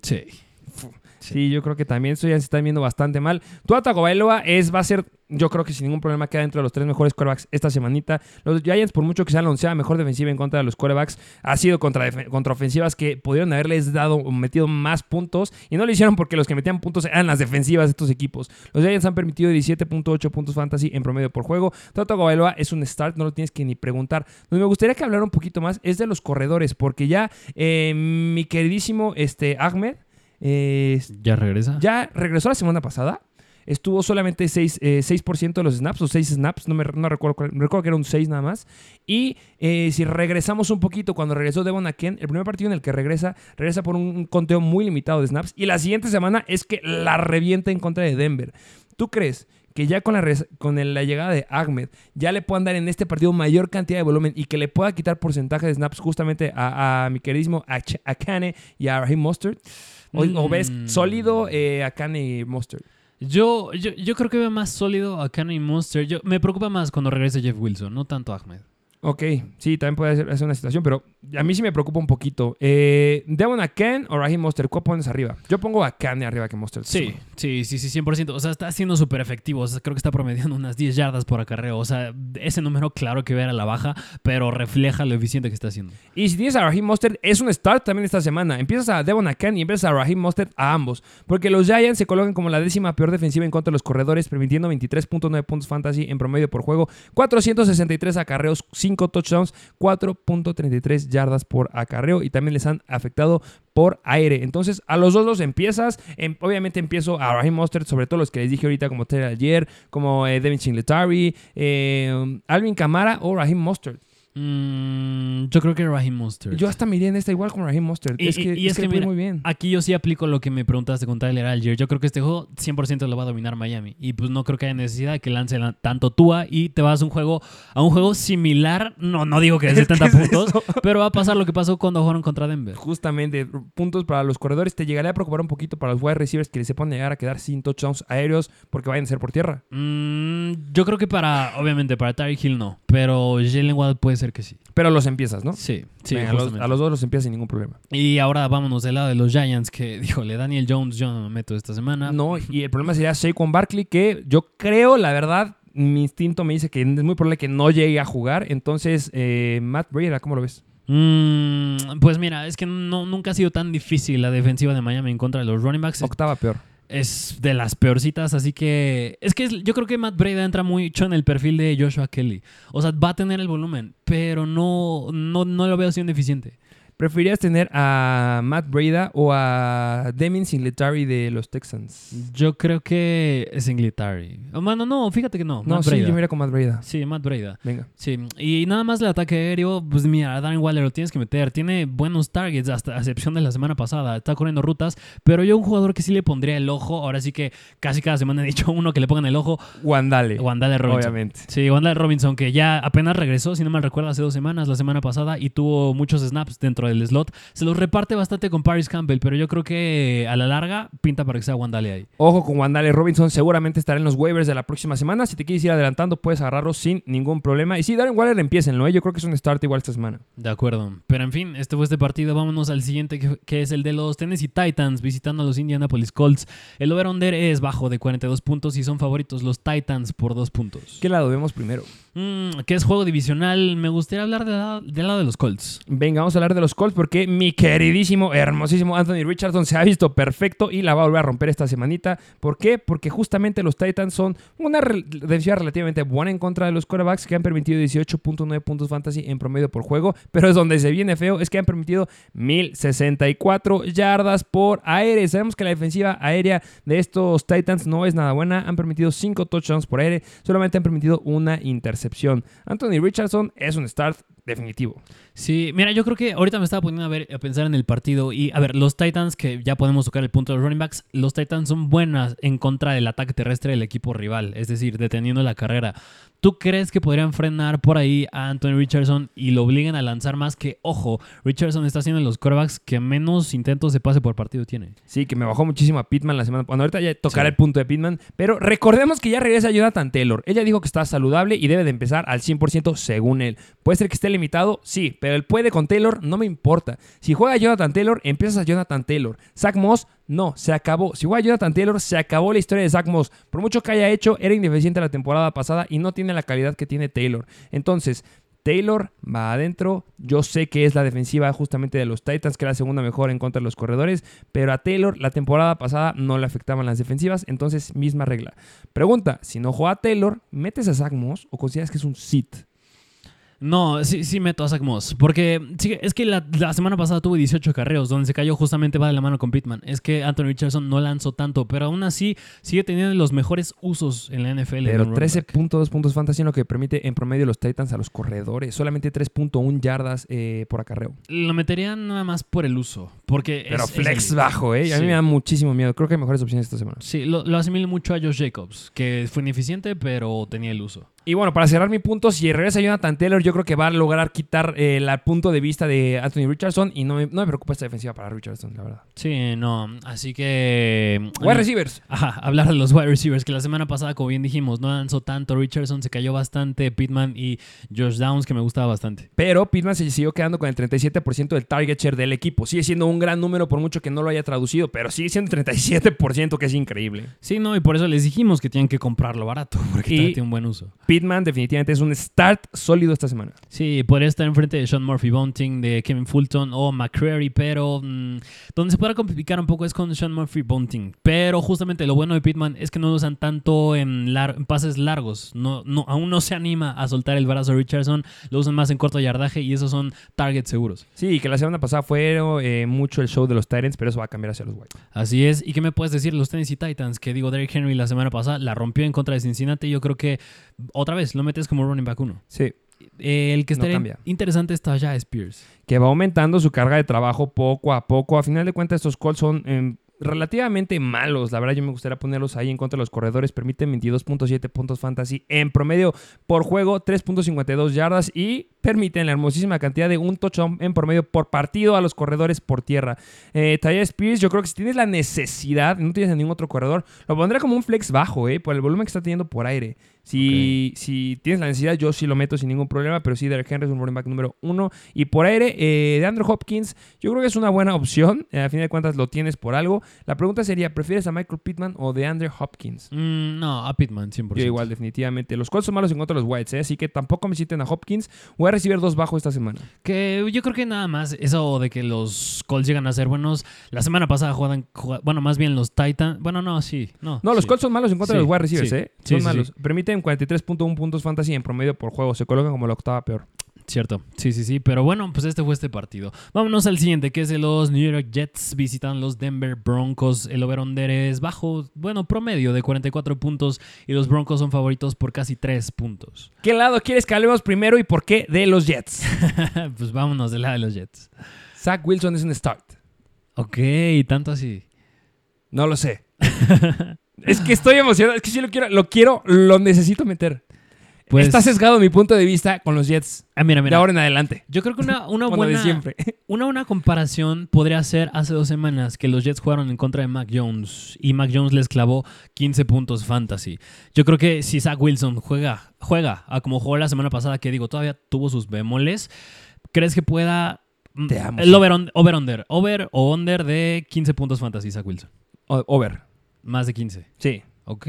sí. Yo creo que también esto ya se está viendo bastante mal. Tu Bailoa es, va a ser, yo creo que sin ningún problema queda dentro de los tres mejores quarterbacks esta semanita. Los Giants, por mucho que sean la mejor defensiva en contra de los quarterbacks, ha sido contra, ofensivas que pudieron haberles dado metido más puntos y no lo hicieron porque los que metían puntos eran las defensivas de estos equipos. Los Giants han permitido 17.8 puntos fantasy en promedio por juego. Tu Bailoa es un start, no lo tienes que ni preguntar. me gustaría que hablara un poquito más es de los corredores, porque ya eh, mi queridísimo este, Ahmed ¿Ya regresa? Ya regresó la semana pasada. Estuvo solamente 6%, eh, de los snaps, o 6 snaps, no, me, recuerdo, recuerdo que era un 6 nada más. Y eh, si regresamos un poquito, cuando regresó Devon Aken, el primer partido en el que regresa, regresa por un, conteo muy limitado de snaps. Y la siguiente semana es que la revienta en contra de Denver. ¿Tú crees que ya con la, con la llegada de Ahmed ya le puedan dar en este partido mayor cantidad de volumen y que le pueda quitar porcentaje de snaps justamente a, mi queridísimo Akane y a Raheem Mustard? ¿O, ves mm. sólido eh, a Kanye y Monster? Yo, yo, yo, creo que veo más sólido a Kanye y Monster. Yo, me preocupa más cuando regrese Jeff Wilson, no tanto Ahmed. Ok, sí, también puede ser, una situación, pero a mí sí me preocupa un poquito. Eh, ¿Devon a Ken o Raheem Monster? ¿Cuál pones arriba? Yo pongo a Ken arriba que Monster. Sí, sí, sí, sí, 100%. O sea, está siendo súper efectivo. O sea, creo que está promediando unas 10 yardas por acarreo. O sea, ese número, claro que ver a la baja, pero refleja lo eficiente que está haciendo. Y si tienes a Raheem Monster, es un start también esta semana. Empiezas a Devon a Ken y empiezas a Raheem Monster a ambos. Porque los Giants se colocan como la décima peor defensiva en contra de los corredores, permitiendo 23.9 puntos fantasy en promedio por juego, 463 acarreos, 5 touchdowns 4.33 yardas por acarreo y también les han afectado por aire. Entonces, a los dos los empiezas. Em, obviamente empiezo a Raheem Mostert, sobre todo los que les dije ahorita, como Terry ayer, como eh, Devin Singletary, eh, Alvin Kamara o Raheem Mostert. Mm, yo creo que Raheem Mostert. Yo hasta miré en esta igual con Raheem Mostert. Y, es que, es, que, muy bien. Aquí yo sí aplico lo que me preguntaste con Tyler Algier. Yo creo que este juego 100% lo va a dominar Miami. Y pues no creo que haya necesidad de que lance tanto Tua y te vas a un juego, a un juego similar. No, no digo que de 70 puntos, pero va a pasar lo que pasó cuando jugaron contra Denver. Justamente, puntos para los corredores. Te llegaría a preocupar un poquito para los wide receivers que se pueden llegar a quedar sin touchdowns aéreos porque vayan a ser por tierra. Mm, yo creo que para, obviamente, para Tyreek Hill no. Pero Jalen Waddle puede ser que sí. Pero los empiezas, ¿no? Sí, sí. a, los, dos los empiezas sin ningún problema. Y ahora vámonos del lado de los Giants, que, díjole, Daniel Jones yo no me meto esta semana. No, y el problema sería Saquon Barkley, que yo creo, la verdad, mi instinto me dice que es muy probable que no llegue a jugar. Entonces, eh, Matt Breida, ¿cómo lo ves? Mm, pues mira, es que no, nunca ha sido tan difícil la defensiva de Miami en contra de los running backs. Octava peor es de las peorcitas, así que es que yo creo que Matt Breda entra mucho en el perfil de Joshua Kelly. O sea, va a tener el volumen, pero no, no, no lo veo siendo eficiente. ¿Preferirías tener a Matt Breda o a Demin Singletary de los Texans? Yo creo que Singletary. Oh, mano, no, fíjate que no. No, Matt sí, yo mira con Matt Breda. Sí, Matt Breda. Venga. Sí, y nada más el ataque aéreo, pues mira, Darren Waller lo tienes que meter. Tiene buenos targets, hasta a excepción de la semana pasada. Está corriendo rutas, pero yo un jugador que sí le pondría el ojo, ahora sí que casi cada semana he dicho uno que le pongan el ojo. Wandale. Wandale Robinson. Obviamente. Sí, Wandale Robinson, que ya apenas regresó, si no mal recuerdo, hace dos semanas, la semana pasada, y tuvo muchos snaps dentro de del slot. Se los reparte bastante con Paris Campbell, pero yo creo que a la larga pinta para que sea Wandale ahí. Ojo con Wandale Robinson, seguramente estará en los waivers de la próxima semana. Si te quieres ir adelantando, puedes agarrarlo sin ningún problema. Y sí, Darren Waller empiecen, ¿no? Yo creo que es un start igual esta semana. De acuerdo. Pero en fin, este fue este partido. Vámonos al siguiente, que, que es el de los Tennessee Titans visitando a los Indianapolis Colts. El over-under es bajo de 42 puntos y son favoritos los Titans por 2 puntos. ¿Qué lado vemos primero? Mm, que es juego divisional. Me gustaría hablar del lado, de los Colts. Venga, vamos a hablar de los Colts porque mi queridísimo, hermosísimo Anthony Richardson se ha visto perfecto y la va a volver a romper esta semanita. ¿Por qué? Porque justamente los Titans son una defensiva relativamente buena en contra de los quarterbacks que han permitido 18.9 puntos fantasy en promedio por juego, pero es donde se viene feo, es que han permitido 1064 yardas por aire. Sabemos que la defensiva aérea de estos Titans no es nada buena, han permitido 5 touchdowns por aire, solamente han permitido una intercepción. Anthony Richardson es un start definitivo. Sí, mira, yo creo que ahorita me estaba poniendo a, ver, a pensar en el partido y, a ver, los Titans, que ya podemos tocar el punto de los running backs, los Titans son buenas en contra del ataque terrestre del equipo rival, es decir, deteniendo la carrera. ¿Tú crees que podrían frenar por ahí a Anthony Richardson y lo obliguen a lanzar más que, ojo, Richardson está haciendo los quarterbacks que menos intentos de pase por partido tiene? Sí, que me bajó muchísimo a Pittman la semana. Bueno, ahorita ya tocará Sí. el punto de Pittman. Pero recordemos que ya regresa Jonathan Taylor. Ella dijo que está saludable y debe de empezar al 100% según él. Puede ser que esté limitado, sí, pero él puede con Taylor, no me importa. Si juega Jonathan Taylor, empiezas a Jonathan Taylor. Zach Moss, no, se acabó. Si juega Jonathan Taylor, se acabó la historia de Zach Moss. Por mucho que haya hecho, era indeficiente la temporada pasada y no tiene la calidad que tiene Taylor. Entonces, Taylor va adentro. Yo sé que es la defensiva justamente de los Titans, que era la segunda mejor en contra de los corredores. Pero a Taylor la temporada pasada no le afectaban las defensivas. Entonces, misma regla. Pregunta: si no juega Taylor, ¿metes a Zach Moss o consideras que es un sit? No, sí, sí meto a Zach Moss. Porque sí, es que la, la semana pasada tuvo 18 carreos, donde se cayó justamente va de la mano con Pittman. Es que Anthony Richardson no lanzó tanto, pero aún así sigue teniendo los mejores usos en la NFL. Pero un running back. 13.2 puntos fantasy, lo que permite en promedio los Titans a los corredores. Solamente 3.1 yardas eh, por acarreo. Lo metería nada más por el uso. Porque Pero es- flex bajo, ¿eh? A mí me da muchísimo miedo. Creo que hay mejores opciones esta semana. Sí, lo, lo asimilo mucho a Josh Jacobs, que fue ineficiente, pero tenía el uso. Y bueno, para cerrar mi punto, si regresa Jonathan Taylor, yo creo que va a lograr quitar eh, el punto de vista de Anthony Richardson. Y no me, no me preocupa esta defensiva para Richardson, la verdad. Sí, no. Así que. Wide receivers. Ajá, hablar de los wide receivers, que la semana pasada, como bien dijimos, no lanzó tanto. Richardson se cayó bastante, Pittman y Josh Downs, que me gustaba bastante. Pero Pittman se siguió quedando con el 37% del target share del equipo. Sigue siendo un gran número por mucho que no lo haya traducido, pero sigue siendo 37%, que es increíble. Sí, no, y por eso les dijimos que tienen que comprarlo barato, porque Y- tiene un buen uso. Pittman definitivamente es un start sólido esta semana. Sí, podría estar enfrente de Sean Murphy Bunting, de Kevin Fulton o McCreary, pero mm, donde se puede complicar un poco es con Sean Murphy Bunting. Pero justamente lo bueno de Pittman es que no lo usan tanto en, lar- en pases largos. No, no, aún no se anima a soltar el brazo Richardson, lo usan más en corto yardaje y esos son targets seguros. Sí, que la semana pasada fue eh, mucho el show de los Titans, pero eso va a cambiar hacia los White. Así es. ¿Y qué me puedes decir de los Tennessee Titans? Que digo, Derrick Henry la semana pasada la rompió en contra de Cincinnati. Yo creo que otra vez lo metes como running back uno. Sí. Eh, el que No estaría cambia. interesante está ya Spears. que va aumentando su carga de trabajo poco a poco. A final de cuentas, estos Colts son em, relativamente malos. La verdad, yo me gustaría ponerlos ahí en contra de los corredores. Permiten 22.7 puntos fantasy en promedio por juego, 3.52 yardas y permiten la hermosísima cantidad de un touchdown en promedio por partido a los corredores por tierra. Eh, Tyler Spears, yo creo que si tienes la necesidad, no tienes a ningún otro corredor, lo pondré como un flex bajo, eh, por el volumen que está teniendo por aire. Si, si tienes la necesidad, yo sí lo meto sin ningún problema, pero sí, Derek Henry es un running back número uno. Y por aire, eh, de Andrew Hopkins, yo creo que es una buena opción. Eh, a fin de cuentas, lo tienes por algo. La pregunta sería, ¿prefieres a Michael Pittman o de Andrew Hopkins? Mm, no, a Pittman, 100%. Yo igual, definitivamente. Los Colts son malos en contra de los Whites, ¿eh? así que tampoco me citen a Hopkins. A recibir dos bajo esta semana. Que yo creo que nada más eso de que los Colts llegan a ser buenos. La semana pasada jugaban, juga- bueno, más bien los Titans. Bueno, no, sí, no. No, los sí. Colts son malos en contra Sí, de los wide receivers, sí. ¿eh? Sí, Son malos. Permiten 43.1 puntos fantasy en promedio por juego. Se colocan como la octava peor. Cierto, sí, sí, sí. Pero bueno, pues este fue este partido. Vámonos al siguiente, que es de los New York Jets visitan los Denver Broncos. El over-under es bajo, bueno, promedio de 44 puntos y los Broncos son favoritos por casi 3 puntos. ¿Qué lado quieres que hablemos primero y por qué de los Jets? pues vámonos del lado de los Jets. Zach Wilson es un start. Ok, tanto así. No lo sé. es que estoy emocionado. Es que sí lo quiero, lo quiero, lo necesito meter. Pues, Está sesgado mi punto de vista con los Jets ah, mira, de mira. ahora en adelante. Yo creo que una, una de buena... siempre. Una buena comparación podría ser hace dos semanas que los Jets jugaron en contra de Mac Jones y Mac Jones les clavó 15 puntos fantasy. Yo creo que si Zach Wilson juega, juega a como jugó la semana pasada, que digo, todavía tuvo sus bemoles, ¿crees que pueda... mm, Te amo, El over, over, under. Over o under de 15 puntos fantasy, Zach Wilson. Over. Más de 15. Sí. Ok.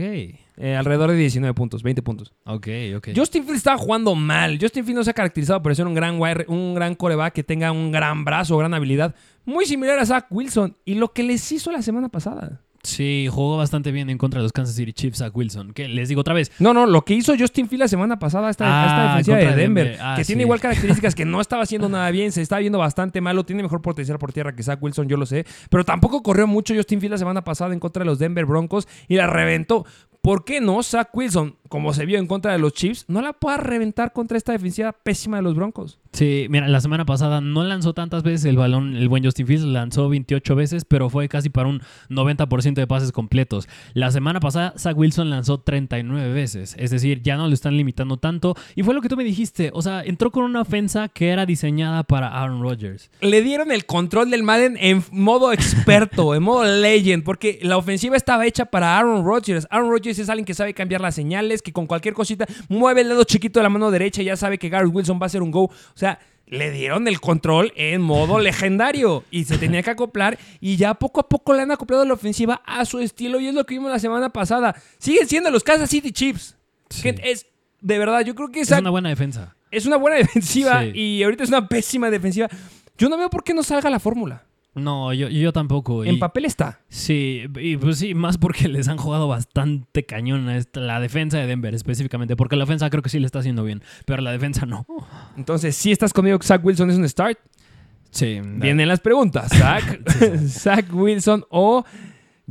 Eh, alrededor de 19 puntos, 20 puntos. Ok, ok. Justin Fields estaba jugando mal. Justin Fields no se ha caracterizado por ser un gran, wide- un gran coreback que tenga un gran brazo, gran habilidad. Muy similar a Zach Wilson. Y lo que les hizo la semana pasada. Sí, jugó bastante bien en contra de los Kansas City Chiefs, Zach Wilson. Que les digo otra vez, No, no, lo que hizo Justin Fields la semana pasada a esta, a esta Ah, defensiva de Denver, Denver. Ah, que tiene igual características que no estaba haciendo nada bien, se está viendo bastante malo, tiene mejor potencial por tierra que Zach Wilson, yo lo sé, pero tampoco corrió mucho Justin Fields la semana pasada en contra de los Denver Broncos y la reventó. ¿Por qué no Zach Wilson, como se vio en contra de los Chiefs, no la pueda reventar contra esta defensiva pésima de los Broncos? Sí, mira, la semana pasada no lanzó tantas veces el balón, el buen Justin Fields lanzó 28 veces, pero fue casi para un 90% de pases completos. La semana pasada Zach Wilson lanzó 39 veces, es decir, ya no lo están limitando tanto. Y fue lo que tú me dijiste, o sea, entró con una ofensa que era diseñada para Aaron Rodgers. Le dieron el control del Madden en modo experto, en modo legend, porque la ofensiva estaba hecha para Aaron Rodgers. Aaron Rodgers es alguien que sabe cambiar las señales, que con cualquier cosita mueve el dedo chiquito de la mano derecha y ya sabe que Garrett Wilson va a hacer un go. O sea, le dieron el control en modo legendario y se tenía que acoplar y ya poco a poco le han acoplado la ofensiva a su estilo y es lo que vimos la semana pasada. Siguen siendo los Kansas City Chiefs. Sí. Que es, de verdad, yo creo que Es esa una buena defensa. es una buena defensiva Sí. y ahorita es una pésima defensiva. Yo no veo por qué no salga la fórmula. No, yo, yo tampoco. En y- papel está. Sí, y pues sí, más porque les han jugado bastante cañón a esta- la defensa de Denver específicamente, porque la ofensa creo que sí le está haciendo bien, pero la defensa no. Entonces, si estás conmigo que Zach Wilson es un start, Sí, vienen las preguntas. Zach, Zach Wilson o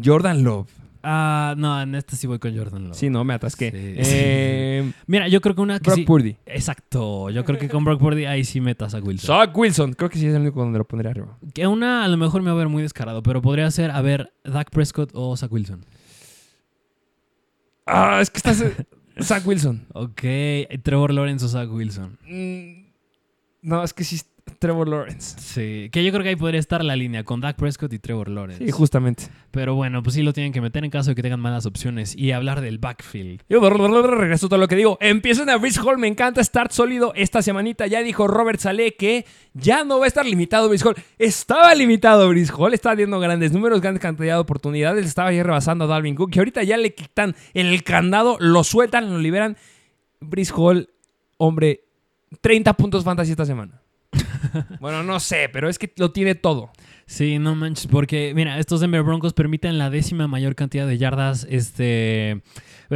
Jordan Love. Ah, no, en esta sí voy con Jordan Love. Sí, no, me atasqué. Sí. Eh, Mira, yo creo que una que Brock sí- Purdy. Exacto, yo creo que con Brock Purdy ahí sí metas a Wilson. Zach Wilson. Creo que sí es el único donde lo pondré arriba. Que una a lo mejor me va a ver muy descarado, pero podría ser, a ver, Dak Prescott o Zach Wilson. Ah, es que estás... Zach Wilson. Ok, Trevor Lawrence o Zach Wilson. Mm, No, es que sí Trevor Lawrence. Sí, que yo creo que ahí podría estar la línea con Dak Prescott y Trevor Lawrence. Sí, justamente. Pero bueno, pues sí lo tienen que meter en caso de que tengan malas opciones y hablar del backfield. Yo regreso todo lo que digo. Empiezan a Brice Hall. Me encanta start sólido esta semanita. Ya dijo Robert Saleh que ya no va a estar limitado Brice Hall. Estaba limitado Brice Hall. Estaba dando grandes números, grandes cantidad de oportunidades. Estaba ya rebasando a Dalvin Cook. Y ahorita ya le quitan el candado, lo sueltan, lo liberan. Brice Hall, hombre, 30 puntos fantasy esta semana. Bueno, no sé, pero es que lo tiene todo. Sí, no manches, porque mira, estos Denver Broncos permiten la décima mayor cantidad de yardas este,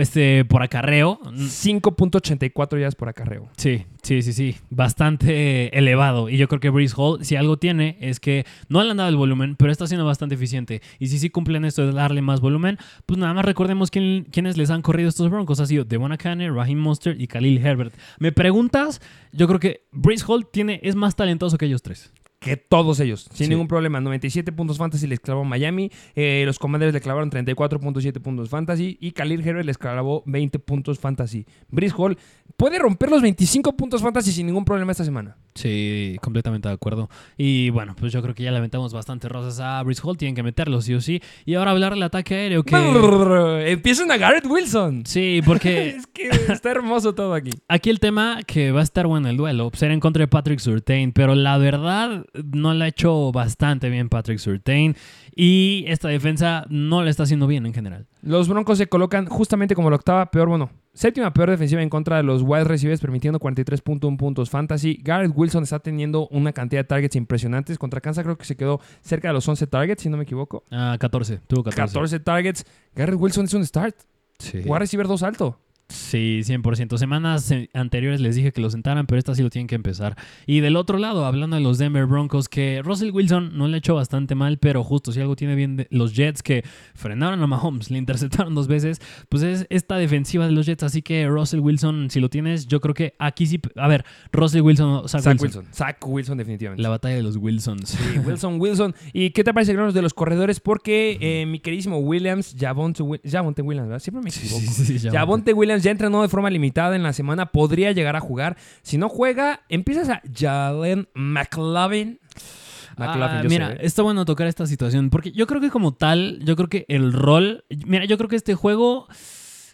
este, por acarreo. 5.84 yardas por acarreo. Sí, sí, sí, sí. Bastante elevado. Y yo creo que Breeze Hall, si algo tiene, es que no le han dado el volumen, pero está siendo bastante eficiente. Y si sí cumplen esto de darle más volumen, pues nada más recordemos quién, quiénes les han corrido estos Broncos. Ha sido Devon Akane, Raheem Monster y Khalil Herbert. ¿Me preguntas? Yo creo que Breeze Hall tiene, es más talentoso que ellos tres. Que todos ellos, sin Sí. ningún problema. 97 puntos fantasy les clavó Miami, eh, los Commanders le clavaron 34.7 puntos fantasy y Khalil Herbert les clavó 20 puntos fantasy. Brice Hall puede romper los 25 puntos fantasy sin ningún problema esta semana. Sí, completamente de acuerdo. Y bueno, pues yo creo que ya le aventamos bastante rosas a Breeze Hall, tienen que meterlo sí o sí. Y ahora hablar del ataque aéreo que... Brrr, Empiezan a Garrett Wilson. Sí, porque Es que está hermoso todo aquí. Aquí el tema que va a estar bueno el duelo, ser en contra de Patrick Surtain, pero la verdad no le ha hecho bastante bien Patrick Surtain y esta defensa no le está haciendo bien en general. Los Broncos se colocan justamente como la octava peor, bueno, séptima peor defensiva en contra de los wide receivers, permitiendo 43.1 puntos fantasy. Garrett Wilson está teniendo una cantidad de targets impresionantes. Contra Kansas creo que se quedó cerca de los 11 targets, si no me equivoco. Ah, 14, tuvo 14. 14 targets. Garrett Wilson es un start. Sí. Wide receiver 2 alto. Sí, 100%. Semanas eh, anteriores les dije que lo sentaran, pero esta sí lo tienen que empezar. Y del otro lado, hablando de los Denver Broncos, que Russell Wilson no le ha hecho bastante mal, pero justo si algo tiene bien de- los Jets que frenaron a Mahomes, le interceptaron dos veces, pues es esta defensiva de los Jets. Así que Russell Wilson, si lo tienes, yo creo que aquí sí. A ver, Russell Wilson o Zach, Zach Wilson. Wilson. Zach Wilson definitivamente. La batalla de los Wilsons. Sí, Wilson, Wilson. ¿Y qué te parece que de los corredores? Porque eh, mi queridísimo Williams, Javonte, Wi- Javonte Williams, ¿verdad? Siempre me equivoco. sí, sí, ya. Javonte Williams Williams ya entrenó de forma limitada en la semana, podría llegar a jugar. Si no juega, empiezas a Jalen McLovin. Ah, mira, está bueno tocar esta situación, porque yo creo que como tal, yo creo que el rol, mira, yo creo que este juego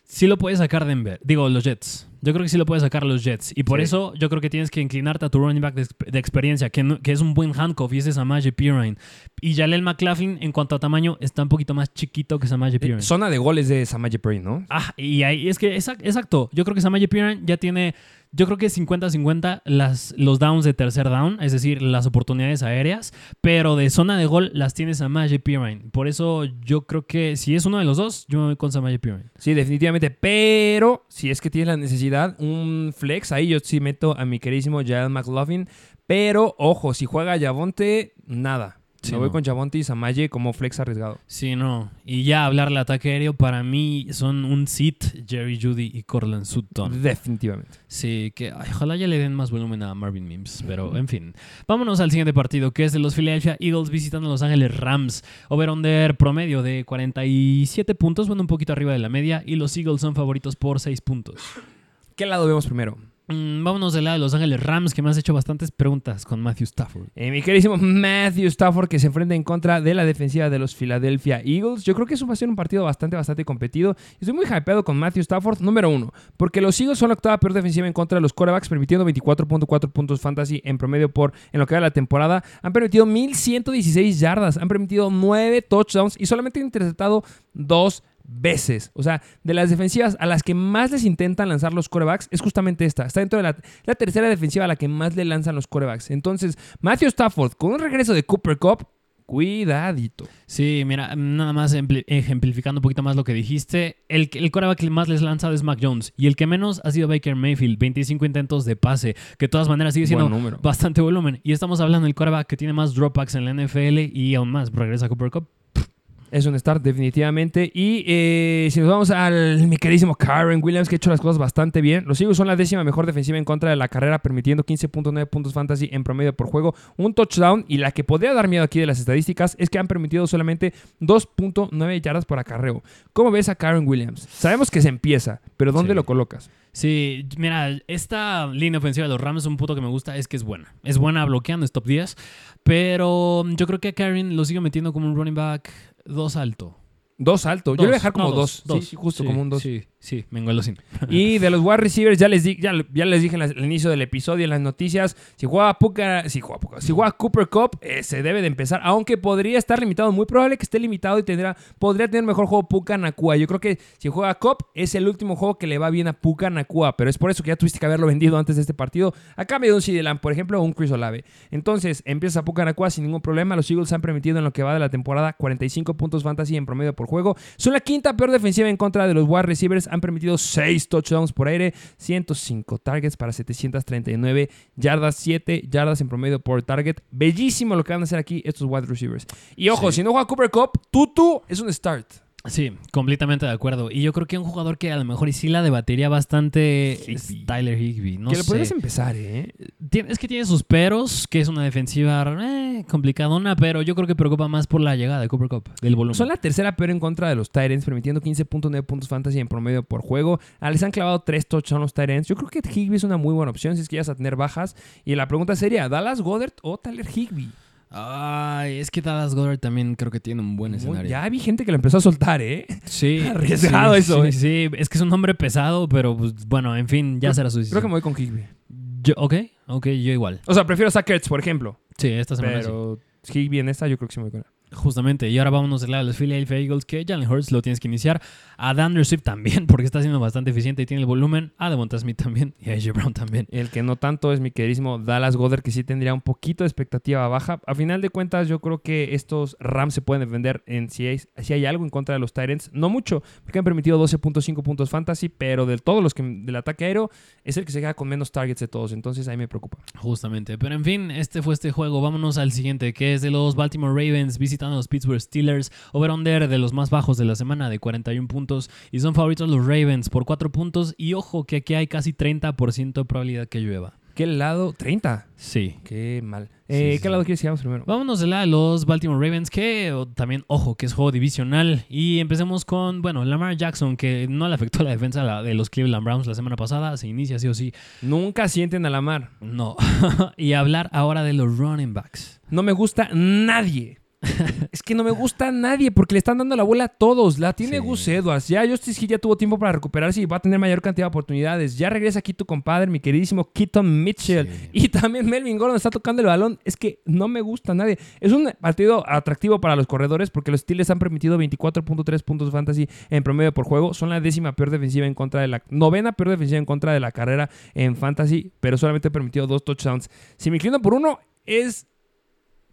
sí lo puede sacar Denver, digo, los Jets. Yo creo que sí lo puede sacar los Jets. Y por eso yo creo que tienes que inclinarte a tu running back de, experiencia, que, que, es un buen handcuff, y ese es Samaje Pirine. Y Jalel McLaughlin, en cuanto a tamaño, está un poquito más chiquito que Samaje Pirine. Eh, zona de goles de Samaje Pirine, ¿no? Ah, y ahí es que, exacto. Yo creo que Samaje Pirine ya tiene yo creo que 50-50 los downs de tercer down, es decir, las oportunidades aéreas, pero de zona de gol las tienes a Samaje Pirine. Por eso yo creo que si es uno de los dos, yo me voy con Samaje Pirine. Sí, definitivamente, pero si es que tienes la necesidad, un flex, ahí yo sí meto a mi queridísimo Jael McLaughlin, pero ojo, si juega Javonte, nada. Me voy con Javonte y Samaje como flex arriesgado. Sí, no. Y ya hablarle ataque aéreo, para mí son un sit Jerry Judy y Corland Sutton. Definitivamente. Sí, que ojalá ya le den más volumen a Marvin Mims. Pero, en fin. Vámonos al siguiente partido, que es de los Philadelphia Eagles visitando a Los Ángeles Rams. Over-under promedio de 47 puntos, bueno, un poquito arriba de la media. Y los Eagles son favoritos por 6 puntos. ¿Qué lado vemos primero? Mm, vámonos del lado de Los Ángeles Rams, que me has hecho bastantes preguntas con Matthew Stafford. Eh, mi queridísimo Matthew Stafford, que se enfrenta en contra de la defensiva de los Philadelphia Eagles. Yo creo que eso va a ser un partido bastante, bastante competido. Estoy muy hypeado con Matthew Stafford, número uno, porque los Eagles son la octava peor defensiva en contra de los quarterbacks, permitiendo 24.4 puntos fantasy en promedio por en lo que va de la temporada. Han permitido 1116 yardas, han permitido 9 touchdowns y solamente han interceptado 2 veces. O sea, de las defensivas a las que más les intentan lanzar los corebacks, es justamente esta. Está dentro de la, tercera defensiva a la que más le lanzan los corebacks. Entonces, Matthew Stafford, con un regreso de Cooper Cup, Cuidadito. Sí, mira, nada más ejemplificando un poquito más lo que dijiste. El, el coreback que más les lanza es Mac Jones. Y el que menos ha sido Baker Mayfield. 25 intentos de pase. Que de todas maneras sigue siendo bastante volumen. Y estamos hablando del coreback que tiene más dropbacks en la NFL y aún más. Regresa Cooper Cup. Es un start definitivamente. Y eh, si nos vamos al mi queridísimo Karen Williams, que ha hecho las cosas bastante bien. Los Eagles son la décima mejor defensiva en contra de la carrera, permitiendo 15.9 puntos fantasy en promedio por juego, un touchdown. Y la que podría dar miedo aquí de las estadísticas es que han permitido solamente 2.9 yardas por acarreo. ¿Cómo ves a Karen Williams? Sabemos que se empieza, pero ¿dónde lo colocas? Sí, mira, esta línea ofensiva de los Rams, un punto que me gusta es que es buena. Es buena bloqueando, es top 10. Pero yo creo que a Karen lo sigue metiendo como un running back dos alto. Dos alto. Yo le voy a dejar como dos. Sí, justo como un dos. Sí, sí, me engolo sin. y de los wide receivers, ya les, di, ya, les dije en el inicio del episodio, en las noticias, si juega, Puka, si juega, si juega Cooper Cup, eh, se debe de empezar, aunque podría estar limitado. Muy probable que esté limitado y tendrá, podría tener mejor juego Puka Nakua. Yo creo que si juega Cup, es el último juego que le va bien a Puka Nakua, pero es por eso que ya tuviste que haberlo vendido antes de este partido. A cambio de un CD por ejemplo, o un Chris Olave. Entonces, empieza Puka Nakua sin ningún problema. Los Eagles han permitido en lo que va de la temporada 45 puntos fantasy en promedio por juego. Son la quinta peor defensiva en contra de los wide receivers. Han permitido 6 touchdowns por aire, 105 targets para 739 yardas, 7 yardas en promedio por target. Bellísimo lo que van a hacer aquí estos wide receivers. Y ojo, si no juega Cooper Cup, Tutu es un start. Sí, completamente de acuerdo. Y yo creo que un jugador que a lo mejor y sí la debatería bastante es Tyler Higby. No que lo puedes empezar, ¿eh? Es que tiene sus peros, que es una defensiva eh, complicadona, pero yo creo que preocupa más por la llegada de Cooper Cup, del volumen. Son la tercera peor en contra de los Tyrants, permitiendo 15.9 puntos fantasy en promedio por juego. Ah, les han clavado tres touchdowns los Tyrants. Yo creo que Higby es una muy buena opción si es que a tener bajas. Y la pregunta sería, ¿Dallas Goddard o Tyler Higby? Ay, es que Dallas Goddard también creo que tiene un buen escenario. Ya vi gente que lo empezó a soltar, ¿eh? Sí. Arriesgado eso, sí, ¿eh? Sí, es que es un nombre pesado, pero pues, bueno, en fin, ya será su decisión. Creo que me voy con Higby. Yo, ok, ok, yo igual. O sea, prefiero a por ejemplo. Sí, esta semana Pero Higby en esta yo creo que sí me voy con él. Justamente, y ahora vámonos del lado de los Philadelphia Eagles, que Jalen Hurts lo tienes que iniciar. A Dan Swift también, porque está siendo bastante eficiente y tiene el volumen. A Devonta Smith también y a AJ Brown también. El que no tanto es mi queridísimo Dallas Goddard, que sí tendría un poquito de expectativa baja. A final de cuentas, yo creo que estos Rams se pueden defender en si hay, si hay algo en contra de los Tyrants. No mucho, porque han permitido 12.5 puntos fantasy, pero de todos los que del ataque aéreo es el que se queda con menos targets de todos. Entonces ahí me preocupa. Justamente, pero en fin, este fue este juego. Vámonos al siguiente, que es de los Baltimore Ravens visitando a los Pittsburgh Steelers. Over-under de los más bajos de la semana de 41 puntos. Y son favoritos los Ravens por 4 puntos. Y ojo que aquí hay casi 30% de probabilidad que llueva. ¿Qué lado? 30. Sí. Qué mal. Eh, Sí, ¿Qué lado quieres que primero? Vámonos de la de los Baltimore Ravens, que también, ojo, que es juego divisional. Y empecemos con, bueno, Lamar Jackson, que no le afectó la defensa de los Cleveland Browns la semana pasada. Se inicia sí o sí. Nunca sienten a la mar. No. y hablar ahora de los running backs. No me gusta nadie. Es que no me gusta nadie porque le están dando la bola a todos. La tiene Sí. Gus Edwards. Ya Justice Hill ya tuvo tiempo para recuperarse y va a tener mayor cantidad de oportunidades. Ya regresa aquí tu compadre, mi queridísimo Keaton Mitchell. Sí. Y también Melvin Gordon está tocando el balón. Es que no me gusta nadie. Es un partido atractivo para los corredores porque los Steelers han permitido 24.3 puntos fantasy en promedio por juego. Son la décima peor defensiva en contra de la... Novena peor defensiva en contra de la carrera en fantasy, pero solamente han permitido dos touchdowns. Si me inclino por uno, es...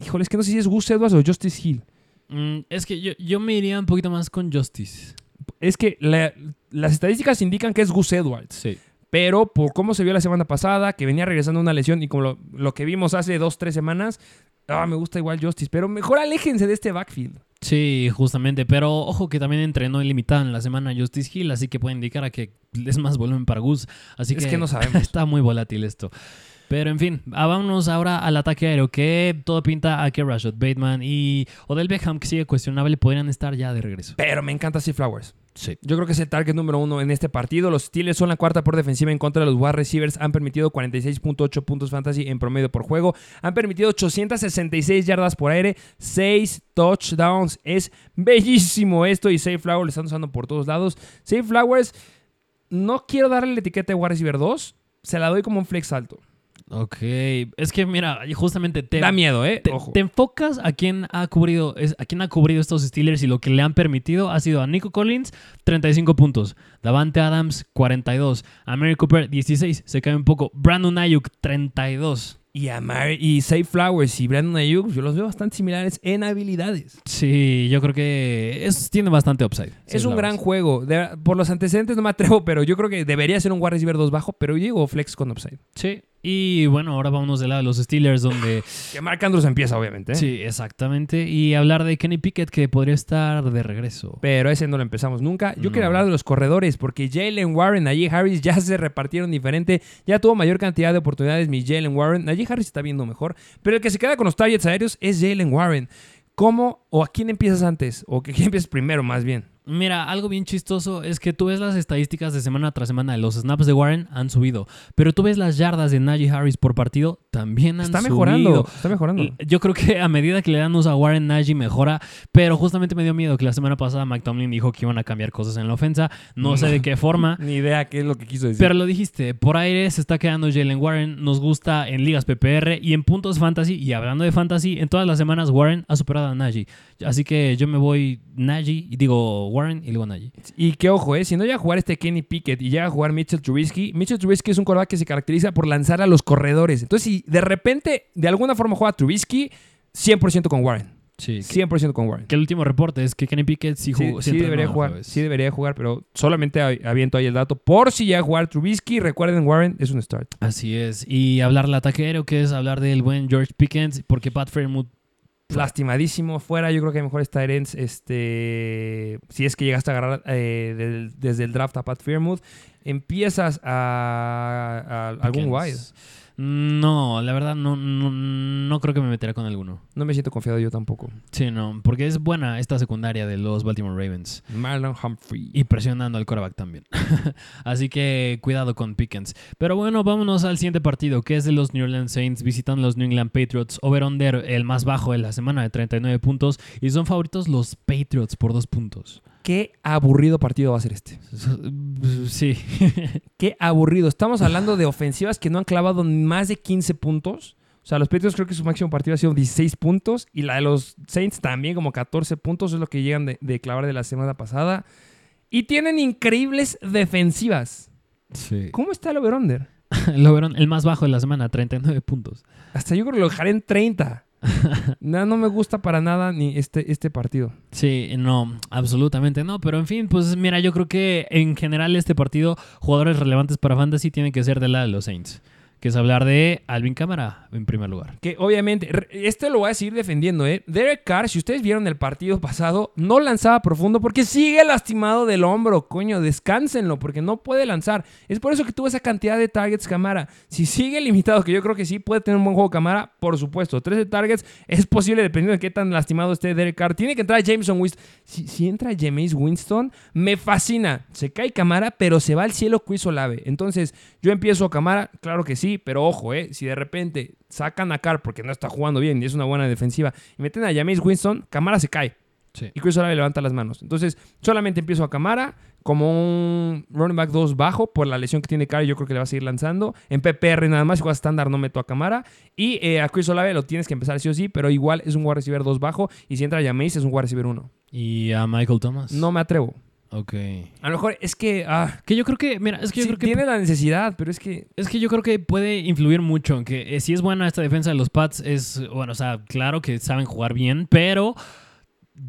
Híjole, es que no sé si es Gus Edwards o Justice Hill. Mm, es que yo, yo me iría un poquito más con Justice. Es que la- las estadísticas indican que es Gus Edwards. Sí. Pero por cómo se vio la semana pasada, que venía regresando una lesión y como lo, lo que vimos hace dos, tres semanas, ah, me gusta igual Justice. Pero mejor aléjense de este backfield. Sí, justamente. Pero ojo que también entrenó ilimitado en la semana Justice Hill, así que puede indicar a que es más volumen para Gus. Así Es que, que no sabemos. está muy volátil esto. Pero en fin, vámonos ahora al ataque aéreo, que todo pinta a que Rashad Bateman y Odell Beckham, que sigue cuestionable, podrían estar ya de regreso. Pero me encanta Steve Flowers. Sí. Yo creo que es el target número uno en este partido. Los Steelers son la cuarta por defensiva en contra de los wide receivers. Han permitido 46.8 puntos fantasy en promedio por juego. Han permitido 866 yardas por aire, 6 touchdowns. Es bellísimo esto y Safe Flowers lo están usando por todos lados. Safe Flowers, no quiero darle la etiqueta de wide receiver 2. Se la doy como un flex alto. Ok. Es que mira, justamente te, Da miedo, ¿eh? te, Ojo. te enfocas a quién ha cubrido es, a quién ha cubrido estos Steelers y lo que le han permitido ha sido a Nico Collins 35 puntos, Davante Adams 42, a Mary Cooper 16, se cae un poco, Brandon Ayuk 32. Y, a Mar- y Safe Flowers y Brandon Ayuk, yo los veo bastante similares en habilidades. Sí, yo creo que es, tiene bastante upside. Es un gran juego. De- por los antecedentes no me atrevo, pero yo creo que debería ser un wide receiver 2 bajo, pero yo digo flex con upside. Sí. Y bueno, ahora vámonos del lado de los Steelers, donde Que Mark Andrews empieza, obviamente. ¿eh? Sí, exactamente. Y hablar de Kenny Pickett que podría estar de regreso. Pero ese no lo empezamos nunca. Yo No. quiero hablar de los corredores, porque Jalen Warren, Najee Harris ya se repartieron diferente. Ya tuvo mayor cantidad de oportunidades mi Jalen Warren. Najee Harris está viendo mejor. Pero el que se queda con los targets aéreos es Jalen Warren. ¿Cómo o a quién empiezas antes? ¿O que quién empiezas primero, más bien? Mira, algo bien chistoso es que tú ves las estadísticas de semana tras semana de los snaps de Warren han subido, pero tú ves las yardas de Najee Harris por partido también han Está subido. mejorando. Está mejorando. Yo creo que a medida que le dan uso a Warren, Najee mejora, pero justamente me dio miedo que la semana pasada Mike Tomlin dijo que iban a cambiar cosas en la ofensa. No sé de qué forma. Ni idea qué es lo que quiso decir. Pero lo dijiste, por aire se está quedando Jalen Warren, nos gusta en ligas PPR y en puntos fantasy, y hablando de fantasy, en todas las semanas Warren ha superado a Najee. Así que yo me voy Najee, y digo Warren y luego Najee. Y que ojo, eh, si no llega a jugar este Kenny Pickett y llega a jugar Mitchell Trubisky, Mitchell Trubisky es un quarterback que se caracteriza por lanzar a los corredores. Entonces, si de repente, de alguna forma juega Trubisky, 100% con Warren. Sí. 100% con Warren. Que el último reporte es que Kenny Pickett sí jugó. sí sí debería jugar, sí debería jugar, pero solamente aviento ahí el dato. Por si llega a jugar Trubisky, recuerden, Warren es un start. Así es. Y hablar del ataque aéreo, que es hablar del buen George Pickens, porque Pat Fairmouth. Lastimadísimo fuera, yo creo que hay mejores Tyrants. Este, si es que llegaste a agarrar eh, del- desde el draft a Pat Fairmouth, empiezas a, a algún Pickens. No, la verdad no, no, no creo que me meterá con alguno. No me siento confiado yo tampoco. Sí, no, porque es buena esta secundaria de los Baltimore Ravens. Marlon Humphrey. Y presionando al quarterback también. Así que cuidado con Pickens. Pero bueno, vámonos al siguiente partido, que es de los New Orleans Saints visitando los New England Patriots. Over-under, el más bajo de la semana de 39 puntos. Y son favoritos los Patriots por dos puntos. Qué aburrido partido va a ser este. Sí. Qué aburrido. Estamos hablando de ofensivas que no han clavado más de 15 puntos. O sea, los Patriots creo que su máximo partido ha sido 16 puntos. Y la de los Saints también como 14 puntos. Es lo que llegan de, de clavar de la semana pasada. Y tienen increíbles defensivas. sí. ¿Cómo está el over-under? El, over- el más bajo de la semana, 39 puntos. Hasta yo creo que lo dejaré en 30. no, no me gusta para nada ni este, este partido. Sí, no, absolutamente no. Pero en fin, pues mira, yo creo que en general este partido, jugadores relevantes para Fantasy tienen que ser del lado de los Saints. Que es hablar de Alvin Cámara en primer lugar. Que obviamente, este lo voy a seguir defendiendo, ¿eh? Derek Carr, si ustedes vieron el partido pasado, no lanzaba profundo porque sigue lastimado del hombro, coño, descánsenlo porque no puede lanzar. Es por eso que tuvo esa cantidad de targets Camara. Si sigue limitado, que yo creo que sí puede tener un buen juego Camara, por supuesto. 13 targets es posible dependiendo de qué tan lastimado esté Derek Carr. Tiene que entrar Jameson Winston. Si, si entra Jameis Winston, me fascina. Se cae Camara, pero se va al cielo Chris Olave. Entonces, yo empiezo Camara, claro que sí, pero ojo, ¿eh? Si de repente sacan a Carr porque no está jugando bien y es una buena defensiva y meten a Jameis Winston, Camara se cae. Sí. Y Chris Olave levanta las manos. Entonces, solamente empiezo a Camara como un running back 2 bajo por la lesión que tiene Carr. Yo creo que le va a seguir lanzando. En PPR nada más, si juegas estándar no meto a Camara. Y eh, a Chris Olave lo tienes que empezar sí o sí, pero igual es un wide receiver 2 bajo. Y si entra Jameis es un wide receiver 1. Y a Michael Thomas. No me atrevo. Ok. A lo mejor es que... Ah, Que yo creo que, mira, es que yo sí, creo que tiene la necesidad, pero es que... Es que yo creo que puede influir mucho. en Que eh, si es buena esta defensa de los Pats, es, bueno, o sea, claro que saben jugar bien, pero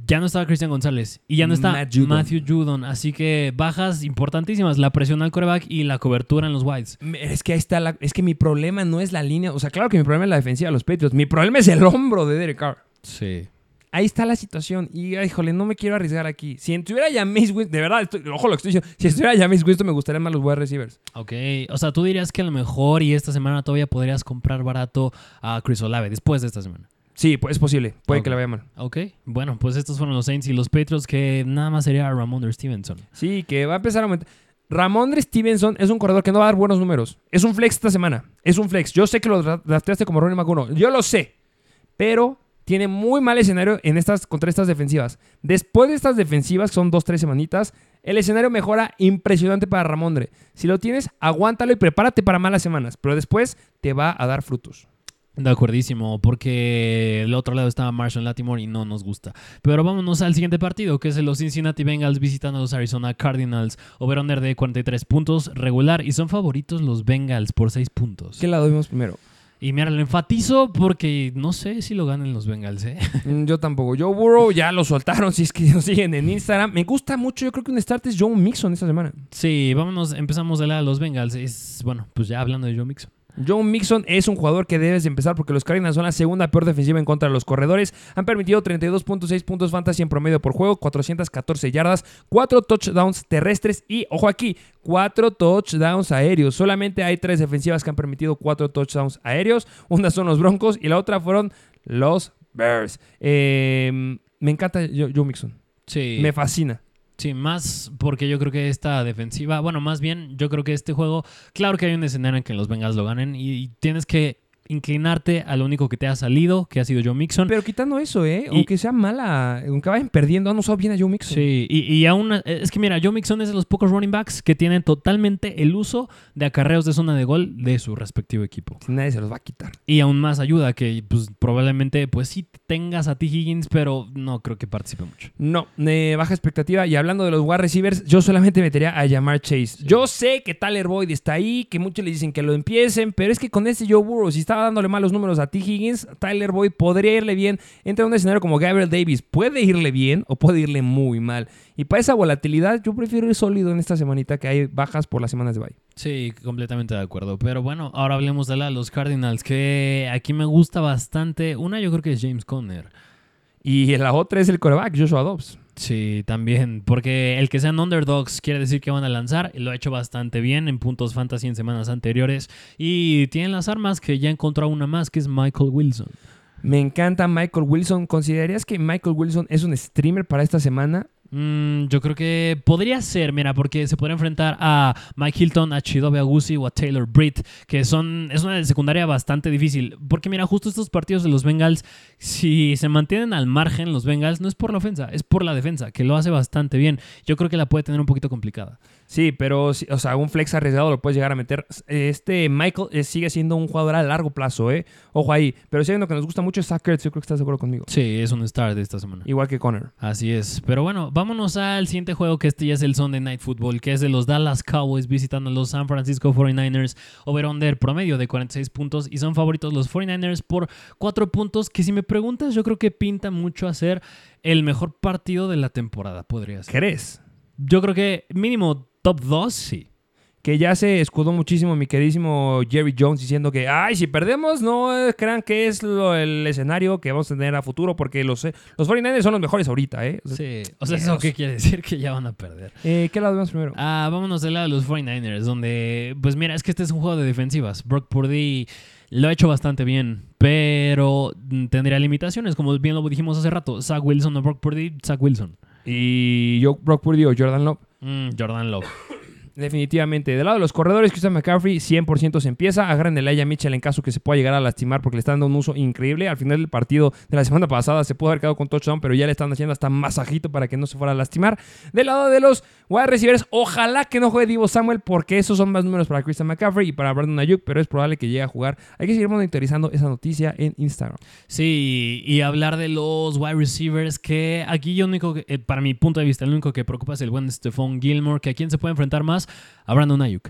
ya no está Cristian González y ya no está Matt Judon. Matthew Judon. Así que bajas importantísimas, la presión al coreback y la cobertura en los wides. Es que ahí está la... Es que mi problema no es la línea. O sea, claro que mi problema es la defensiva de los Patriots. Mi problema es el hombro de Derek Carr. Sí. Ahí está la situación. Y, híjole, no me quiero arriesgar aquí. Si estuviera Jameis Winston, de verdad, estoy- ojo lo que estoy diciendo. Si estuviera Jameis Winston, me gustarían más los wide receivers. Ok, o sea, tú dirías que a lo mejor y esta semana todavía podrías comprar barato a Chris Olave después de esta semana. Sí, pues es posible. Puede que le vaya mal. Ok, bueno, pues estos fueron los Saints y los Patriots que nada más sería Ramon Stevenson. Sí, que va a empezar a aumentar. Ramondre Stevenson es un corredor que no va a dar buenos números. Es un flex esta semana. Es un flex. Yo sé que lo dra- drafteaste como running back uno. Yo lo sé. Pero tiene muy mal escenario en estas, contra estas defensivas. Después de estas defensivas, que son dos, tres semanitas, el escenario mejora impresionante para Ramondre. Si lo tienes, aguántalo y prepárate para malas semanas. Pero después te va a dar frutos. De acuerdísimo, porque el otro lado estaba Marshall Latimore y no nos gusta. Pero vámonos al siguiente partido, que es los Cincinnati Bengals visitando a los Arizona Cardinals. Over-under de 43 puntos, regular, y son favoritos los Bengals por 6 puntos. ¿Qué lado vimos primero? Y mira, lo enfatizo porque no sé si lo ganan los Bengals, ¿eh? Mm, Yo tampoco. Joe Burrow ya lo soltaron. Si es que nos siguen en Instagram. Me gusta mucho. Yo creo que un start es Joe Mixon esta semana. Sí, vámonos, empezamos de lado de los Bengals. Es, bueno, pues ya hablando de Joe Mixon. Joe Mixon es un jugador que debes de empezar porque los Cardinals son la segunda peor defensiva en contra de los corredores. Han permitido 32.6 puntos fantasy en promedio por juego, 414 yardas, 4 touchdowns terrestres y, ojo aquí, 4 touchdowns aéreos. Solamente hay 3 defensivas que han permitido 4 touchdowns aéreos. Una son los Broncos y la otra fueron los Bears. Eh, me encanta Joe Mixon. Sí. Me fascina. Sí, más porque yo creo que esta defensiva, bueno, más bien yo creo que este juego, claro que hay un escenario en que los Bengals lo ganen y, tienes que inclinarte a lo único que te ha salido, que ha sido Joe Mixon. Pero quitando eso, ¿eh? Y- Aunque sea mala, aunque vayan perdiendo, han usado bien a Joe Mixon. Sí, y, y aún, es que mira, Joe Mixon es de los pocos running backs que tienen totalmente el uso de acarreos de zona de gol de su respectivo equipo. Nadie se los va a quitar. Y aún más ayuda que pues probablemente pues sí tengas a T. Higgins, pero no creo que participe mucho. No, eh, baja expectativa. Y hablando de los wide receivers, yo solamente metería a llamar Chase. Yo sé que Tyler Boyd está ahí, que muchos le dicen que lo empiecen, pero es que con ese Joe Burrow, si estaba dándole malos números a T. Higgins, Tyler Boyd podría irle bien. Entra en un escenario como Gabriel Davis, puede irle bien o puede irle muy mal. Y para esa volatilidad, yo prefiero ir sólido en esta semanita que hay bajas por las semanas de bye. Sí, completamente de acuerdo. Pero bueno, ahora hablemos de la, los Cardinals, que aquí me gusta bastante. Una yo creo que es James Conner. Y la otra es el coreback, Joshua Dobbs. Sí, también, porque el que sean underdogs quiere decir que van a lanzar. Lo ha hecho bastante bien en puntos fantasy en semanas anteriores. Y tienen las armas que ya encontró una más, que es Michael Wilson. Me encanta Michael Wilson. ¿Considerarías que Michael Wilson es un streamer para esta semana? Mm, yo creo que podría ser, mira, porque se podría enfrentar a Mike Hilton, a Chidobe Agusi o a Taylor Britt, que son es una secundaria bastante difícil. Porque mira, justo estos partidos de los Bengals, si se mantienen al margen los Bengals, no es por la ofensa, es por la defensa, que lo hace bastante bien. Yo creo que la puede tener un poquito complicada. Sí, pero, o sea, un flex arriesgado lo puedes llegar a meter. Este Michael eh, sigue siendo un jugador a largo plazo, ¿eh? Ojo ahí. Pero si hay uno que nos gusta mucho es Zach Ertz, yo creo que estás de acuerdo conmigo. Sí, es un start de esta semana. Igual que Connor. Así es. Pero bueno, vámonos al siguiente juego, que este ya es el Sunday Night Football, que es de los Dallas Cowboys visitando a los San Francisco 49ers. Over-under promedio de 46 puntos y son favoritos los 49ers por 4 puntos, que si me preguntas, yo creo que pinta mucho a ser el mejor partido de la temporada, podría ser. ¿Crees? Yo creo que mínimo top 2, sí. que ya se escudó muchísimo mi queridísimo Jerry Jones diciendo que, ay, si perdemos, no eh, crean que es lo- el escenario que vamos a tener a futuro, porque los, eh, los 49ers son los mejores ahorita, ¿eh? Sí, o sea, ¿eso qué quiere decir? Que ya van a perder. Eh, ¿Qué lado vemos primero? Ah, vámonos del lado de los 49ers, donde, pues mira, es que este es un juego de defensivas. Brock Purdy lo ha hecho bastante bien, pero tendría limitaciones, como bien lo dijimos hace rato. Zach Wilson o Brock Purdy, Zach Wilson. Y yo, Brock Purdy o Jordan Love. Mm, Jordan Love. Definitivamente. Del lado de los corredores, Christian McCaffrey 100% se empieza. Agarran el Aya Mitchell en caso que se pueda llegar a lastimar porque le están dando un uso increíble. Al final del partido de la semana pasada se pudo haber quedado con touchdown, pero ya le están haciendo hasta masajito para que no se fuera a lastimar. Del lado de los wide receivers, ojalá que no juegue Divo Samuel porque esos son más números para Christian McCaffrey y para Brandon Ayuk, pero es probable que llegue a jugar. Hay que seguir monitorizando esa noticia en Instagram. Sí, y hablar de los wide receivers, que aquí yo único, que- eh, para mi punto de vista, el único que preocupa es el buen Stephon Gilmore, que a quién se puede enfrentar más, a Brandon Ayuk.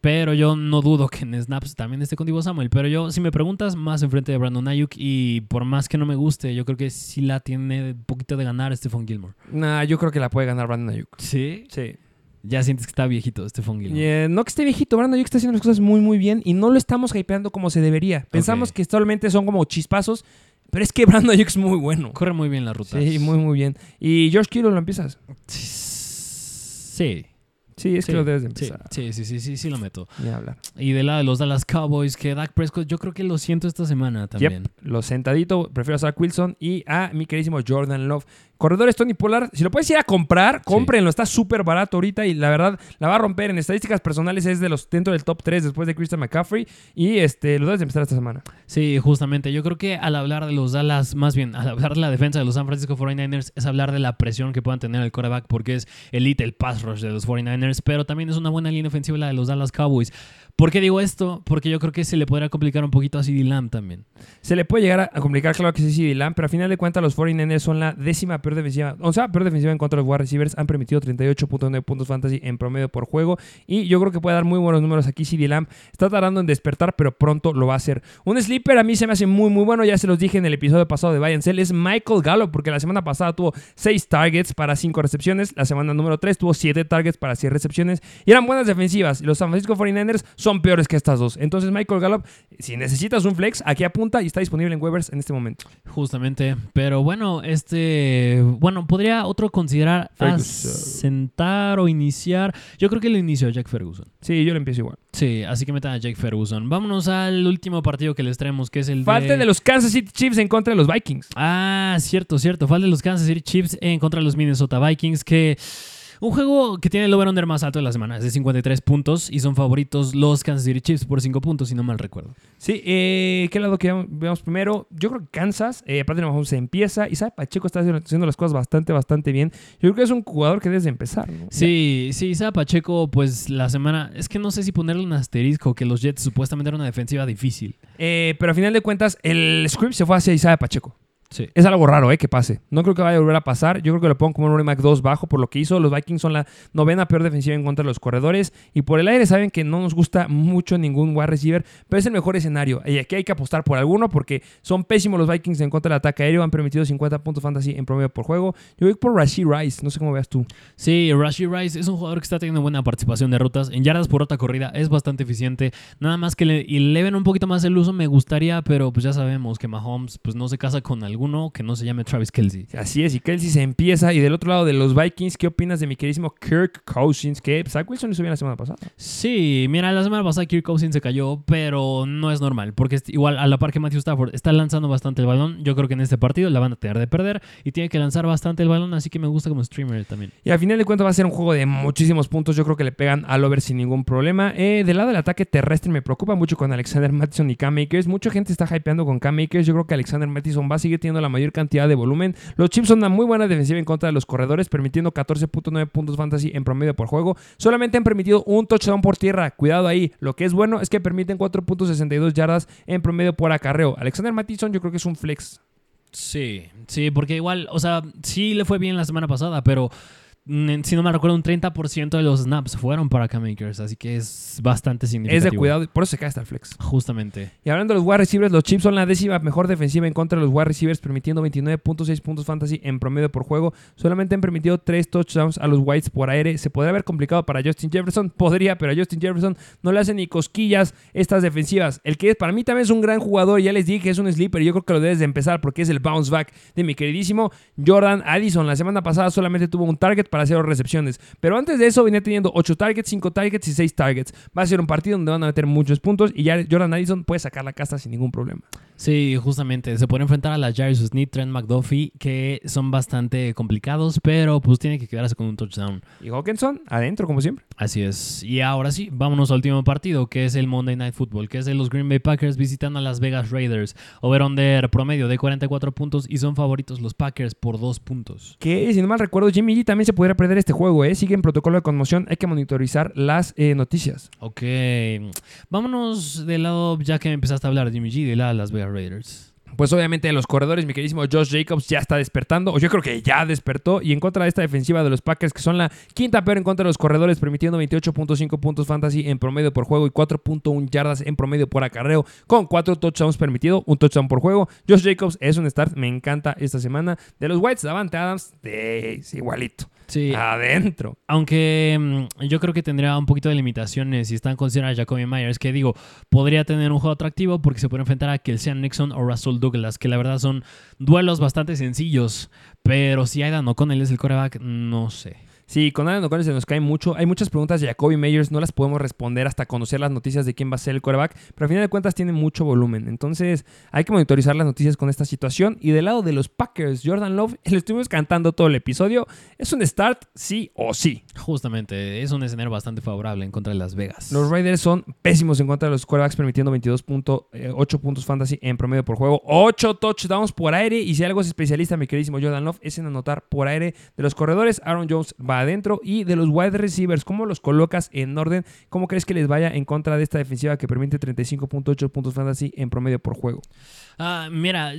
Pero yo no dudo que en snaps también esté con Divo Samuel. Pero yo, si me preguntas, más enfrente de Brandon Ayuk. Y por más que no me guste, yo creo que sí la tiene un poquito de ganar Stephon Gilmore. Nah, yo creo que la puede ganar Brandon Ayuk. Sí. Sí. Ya sientes que está viejito Stephon Gilmore. eh, no que esté viejito, Brandon Ayuk está haciendo las cosas muy muy bien y no lo estamos hypeando como se debería. Pensamos que solamente son como chispazos, pero es que Brandon Ayuk es muy bueno. Corre muy bien la ruta. Sí, muy muy bien. ¿Y George Kittle lo empiezas? Sí. Sí, es Sí, que lo debes de empezar. sí, sí, sí, sí, sí lo meto. Ni hablar. Y del lado de los Dallas Cowboys, que Dak Prescott, yo creo que lo siento esta semana también. Yep, lo sentadito, prefiero a Zach Wilson y a mi queridísimo Jordan Love. Corredores Tony Pollard, si lo puedes ir a comprar, cómprenlo, está súper barato ahorita y la verdad la va a romper. En estadísticas personales es de los dentro del top 3 después de Christian McCaffrey y este lo debes de empezar esta semana. Sí, justamente. Yo creo que al hablar de los Dallas, más bien, al hablar de la defensa de los San Francisco 49ers, es hablar de la presión que puedan tener el quarterback, porque es elite el pass rush de los 49ers, pero también es una buena línea ofensiva la de los Dallas Cowboys. ¿Por qué digo esto? Porque yo creo que se le podrá complicar un poquito a CeeDee Lamb también. Se le puede llegar a complicar, claro que sí, CD Lamb, pero a final de cuentas los 49ers son la décima peor defensiva, o sea, peor defensiva en contra de los wide receivers. Han permitido 38.9 puntos fantasy en promedio por juego y yo creo que puede dar muy buenos números aquí CD Lamb. Está tardando en despertar, pero pronto lo va a hacer. Un sleeper a mí se me hace muy, muy bueno, ya se los dije en el episodio pasado de Sell, es Michael Gallup, porque la semana pasada tuvo 6 targets para 5 recepciones, la semana número 3 tuvo 7 targets para 6 recepciones y eran buenas defensivas. Los San Francisco 49ers son peores que estas dos. Entonces Michael Gallup, si necesitas un flex, aquí apunta y está disponible en waivers en este momento. Justamente. Pero bueno, este. Bueno, podría otro considerar sentar o iniciar. Yo creo que lo inició Jack Ferguson. Sí, yo lo empiezo igual. Sí, así que metan a Jake Ferguson. Vámonos al último partido que les traemos, que es el Falta de... de los Kansas City Chiefs en contra de los Vikings. Ah, cierto, cierto. Falta de los Kansas City Chiefs en contra de los Minnesota Vikings, que... Un juego que tiene el over-under más alto de la semana, es de 53 puntos, y son favoritos los Kansas City Chiefs por 5 puntos, si no mal recuerdo. Sí, eh, ¿qué lado que veamos primero? Yo creo que Kansas, eh, de Mahomes, se empieza y sabe, Pacheco está haciendo, haciendo las cosas bastante, bastante bien. Yo creo que es un jugador que debes de empezar. ¿no? Sí, sí, Isaiah Pacheco, pues la semana... Es que no sé si ponerle un asterisco, que los Jets supuestamente eran una defensiva difícil. Eh, pero a final de cuentas, el script se fue hacia Isaiah Pacheco. Es algo raro, ¿eh? Que pase. No creo que vaya a volver a pasar. Yo creo que lo pongo como un running back 2 bajo por lo que hizo. Los Vikings son la novena peor defensiva en contra de los corredores. Y por el aire saben que no nos gusta mucho ningún wide receiver, pero es el mejor escenario. Y aquí hay que apostar por alguno porque son pésimos los Vikings en contra del ataque aéreo. Han permitido 50 puntos fantasy en promedio por juego. Yo voy por Rashid Rice. No sé cómo veas tú. Sí, Rashi Rice es un jugador que está teniendo buena participación de rutas. En yardas por ruta corrida es bastante eficiente. Nada más que le eleven un poquito más el uso me gustaría, pero pues ya sabemos que Mahomes pues no se casa con alguno que no se llame Travis Kelsey. Así es, y Kelsey se empieza. Y del otro lado de los Vikings, ¿qué opinas de mi queridísimo Kirk Cousins? Que Zach Wilson hizo bien la semana pasada. Sí, mira, la semana pasada Kirk Cousins se cayó, pero no es normal, porque es- igual a la par que Matthew Stafford está lanzando bastante el balón, yo creo que en este partido la van a tener de perder y tiene que lanzar bastante el balón, así que me gusta como streamer también. Y al final de cuentas va a ser un juego de muchísimos puntos. Yo creo que le pegan al over sin ningún problema. Eh, del lado del ataque terrestre me preocupa mucho con Alexander Mattison y Cam Akers. Mucha gente está hypeando con Cam Akers. Yo creo que Alexander Mattison va a seguir teniendo la mayor cantidad de volumen. Los Chiefs son una muy buena defensiva en contra de los corredores, permitiendo 14.9 puntos fantasy en promedio por juego. Solamente han permitido un touchdown por tierra. Cuidado ahí. Lo que es bueno es que permiten 4.62 yardas en promedio por acarreo. Alexander Mattison yo creo que es un flex. Sí, sí, porque igual, o sea, sí le fue bien la semana pasada, pero si no me recuerdo, un 30% de los snaps fueron para Cam Akers, así que es bastante significativo. Es de cuidado, por eso se cae hasta el flex. Justamente. Y hablando de los wide receivers, los Chiefs son la décima mejor defensiva en contra de los wide receivers, permitiendo 29.6 puntos fantasy en promedio por juego. Solamente han permitido 3 touchdowns a los Whites por aire. Se podría haber complicado para Justin Jefferson, podría, pero a Justin Jefferson no le hacen ni cosquillas estas defensivas. El que es, para mí también es un gran jugador, ya les dije es un sleeper, y yo creo que lo debes de empezar porque es el bounce back de mi queridísimo Jordan Addison. La semana pasada solamente tuvo un target para hacer recepciones, pero antes de eso venía teniendo 8 targets, 5 targets y 6 targets. Va a ser un partido donde van a meter muchos puntos y ya Jordan Addison puede sacar la casta sin ningún problema. Sí, justamente. Se puede enfrentar a la Jairus Smith, Trent McDuffie, que son bastante complicados, pero pues tiene que quedarse con un touchdown. Y Hawkinson, adentro, como siempre. Así es. Y ahora sí, vámonos al último partido, que es el Monday Night Football, que es de los Green Bay Packers visitando a Las Vegas Raiders. Over-under promedio de 44 puntos y son favoritos los Packers por 2 puntos. Que, si no mal recuerdo, Jimmy G también se podría perder este juego, ¿eh? Sigue en protocolo de conmoción, hay que monitorizar las eh, noticias. Ok. Vámonos del lado, ya que empezaste a hablar, Jimmy G, de la Las Vegas Raiders. Pues obviamente en los corredores, mi queridísimo Josh Jacobs ya está despertando, o yo creo que ya despertó, y en contra de esta defensiva de los Packers, que son la quinta peor en contra de los corredores, permitiendo 28.5 puntos fantasy en promedio por juego y 4.1 yardas en promedio por acarreo, con 4 touchdowns permitido, un touchdown por juego. Josh Jacobs es un start, me encanta esta semana. De los Whites, Davante Adams, es igualito. Sí. Adentro. Aunque mm, yo creo que tendría un poquito de limitaciones si están considerando a Jacoby Myers, que digo, podría tener un juego atractivo porque se puede enfrentar a Kelsean Nixon o Russell Douglas, que la verdad son duelos bastante sencillos. Pero si Aidan O'Connell es el coreback, no sé. Sí, con Alan O'Connell se nos cae mucho. Hay muchas preguntas de Jacoby Meyers, no las podemos responder hasta conocer las noticias de quién va a ser el quarterback, pero al final de cuentas tiene mucho volumen. Entonces hay que monitorizar las noticias con esta situación. Y del lado de los Packers, Jordan Love, le estuvimos cantando todo el episodio. Es un start, sí o sí. Justamente, es un escenario bastante favorable en contra de Las Vegas. Los Raiders son pésimos en contra de los quarterbacks, permitiendo 22.8 puntos fantasy en promedio por juego, 8 touchdowns por aire. Y si algo es especialista, mi queridísimo Jordan Love, es en anotar por aire de los corredores. Aaron Jones va adentro y de los wide receivers, ¿cómo los colocas en orden? ¿Cómo crees que les vaya en contra de esta defensiva que permite 35.8 puntos fantasy en promedio por juego? Ah, mira,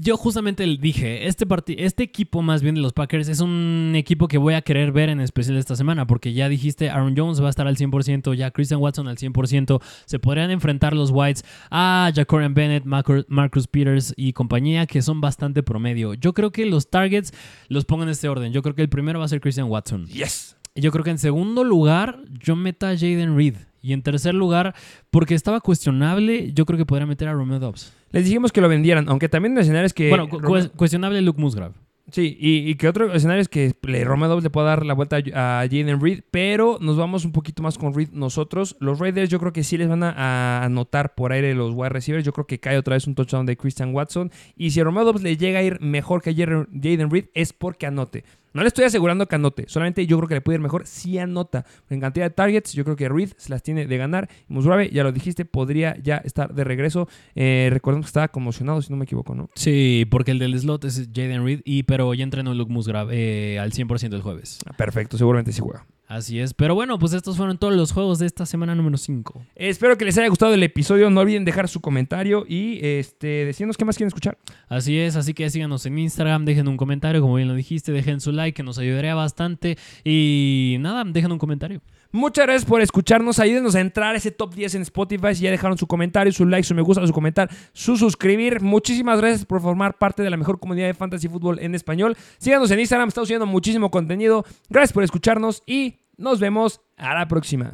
yo justamente dije, este, este equipo más bien de los Packers es un equipo que voy a querer ver en especial esta semana, porque ya dijiste, Aaron Jones va a estar al 100%, ya Christian Watson al 100%, se podrían enfrentar los Whites a Jacorian Bennett, Marcus Peters y compañía, que son bastante promedio. Yo creo que los targets los pongo en este orden. Yo creo que el primero va a ser Christian Watson. Yes. Yo creo que en segundo lugar, yo meta a Jaden Reed. Y en tercer lugar, porque estaba cuestionable, yo creo que podría meter a Romeo Dobbs. Les dijimos que lo vendieran, aunque también en escenarios que... Bueno, cuestionable Luke Musgrave. Sí, y, que otro escenario es que le, Romeo Dobbs le pueda dar la vuelta a, Jaden Reed, pero nos vamos un poquito más con Reed nosotros. Los Raiders yo creo que sí les van a anotar por aire los wide receivers. Yo creo que cae otra vez un touchdown de Christian Watson. Y si Romeo Dobbs le llega a ir mejor que a Jaden Reed es porque anote. No le estoy asegurando que anote, solamente yo creo que le puede ir mejor si anota. En cantidad de targets, yo creo que Reed se las tiene de ganar. Musgrave, ya lo dijiste, podría ya estar de regreso. Eh, recordemos que estaba conmocionado, si no me equivoco, ¿no? Sí, porque el del slot es Jaden Reed, y, pero ya entrenó Luke Musgrave eh, al 100% el jueves. Perfecto, seguramente sí juega. Así es. Pero bueno, pues estos fueron todos los juegos de esta semana número 5. Espero que les haya gustado el episodio. No olviden dejar su comentario y este, decirnos qué más quieren escuchar. Así es, así que síganos en Instagram, dejen un comentario, como bien lo dijiste, dejen su like, que nos ayudaría bastante. Y nada, dejen un comentario. Muchas gracias por escucharnos. Ayúdenos a entrar a ese top 10 en Spotify. Si ya dejaron su comentario, su like, su me gusta, su comentar, su suscribir. Muchísimas gracias por formar parte de la mejor comunidad de fantasy fútbol en español. Síganos en Instagram, estamos subiendo muchísimo contenido. Gracias por escucharnos y nos vemos a la próxima.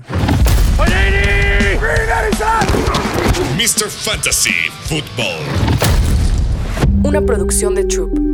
Mr. Fantasy Football. Una producción de Troop.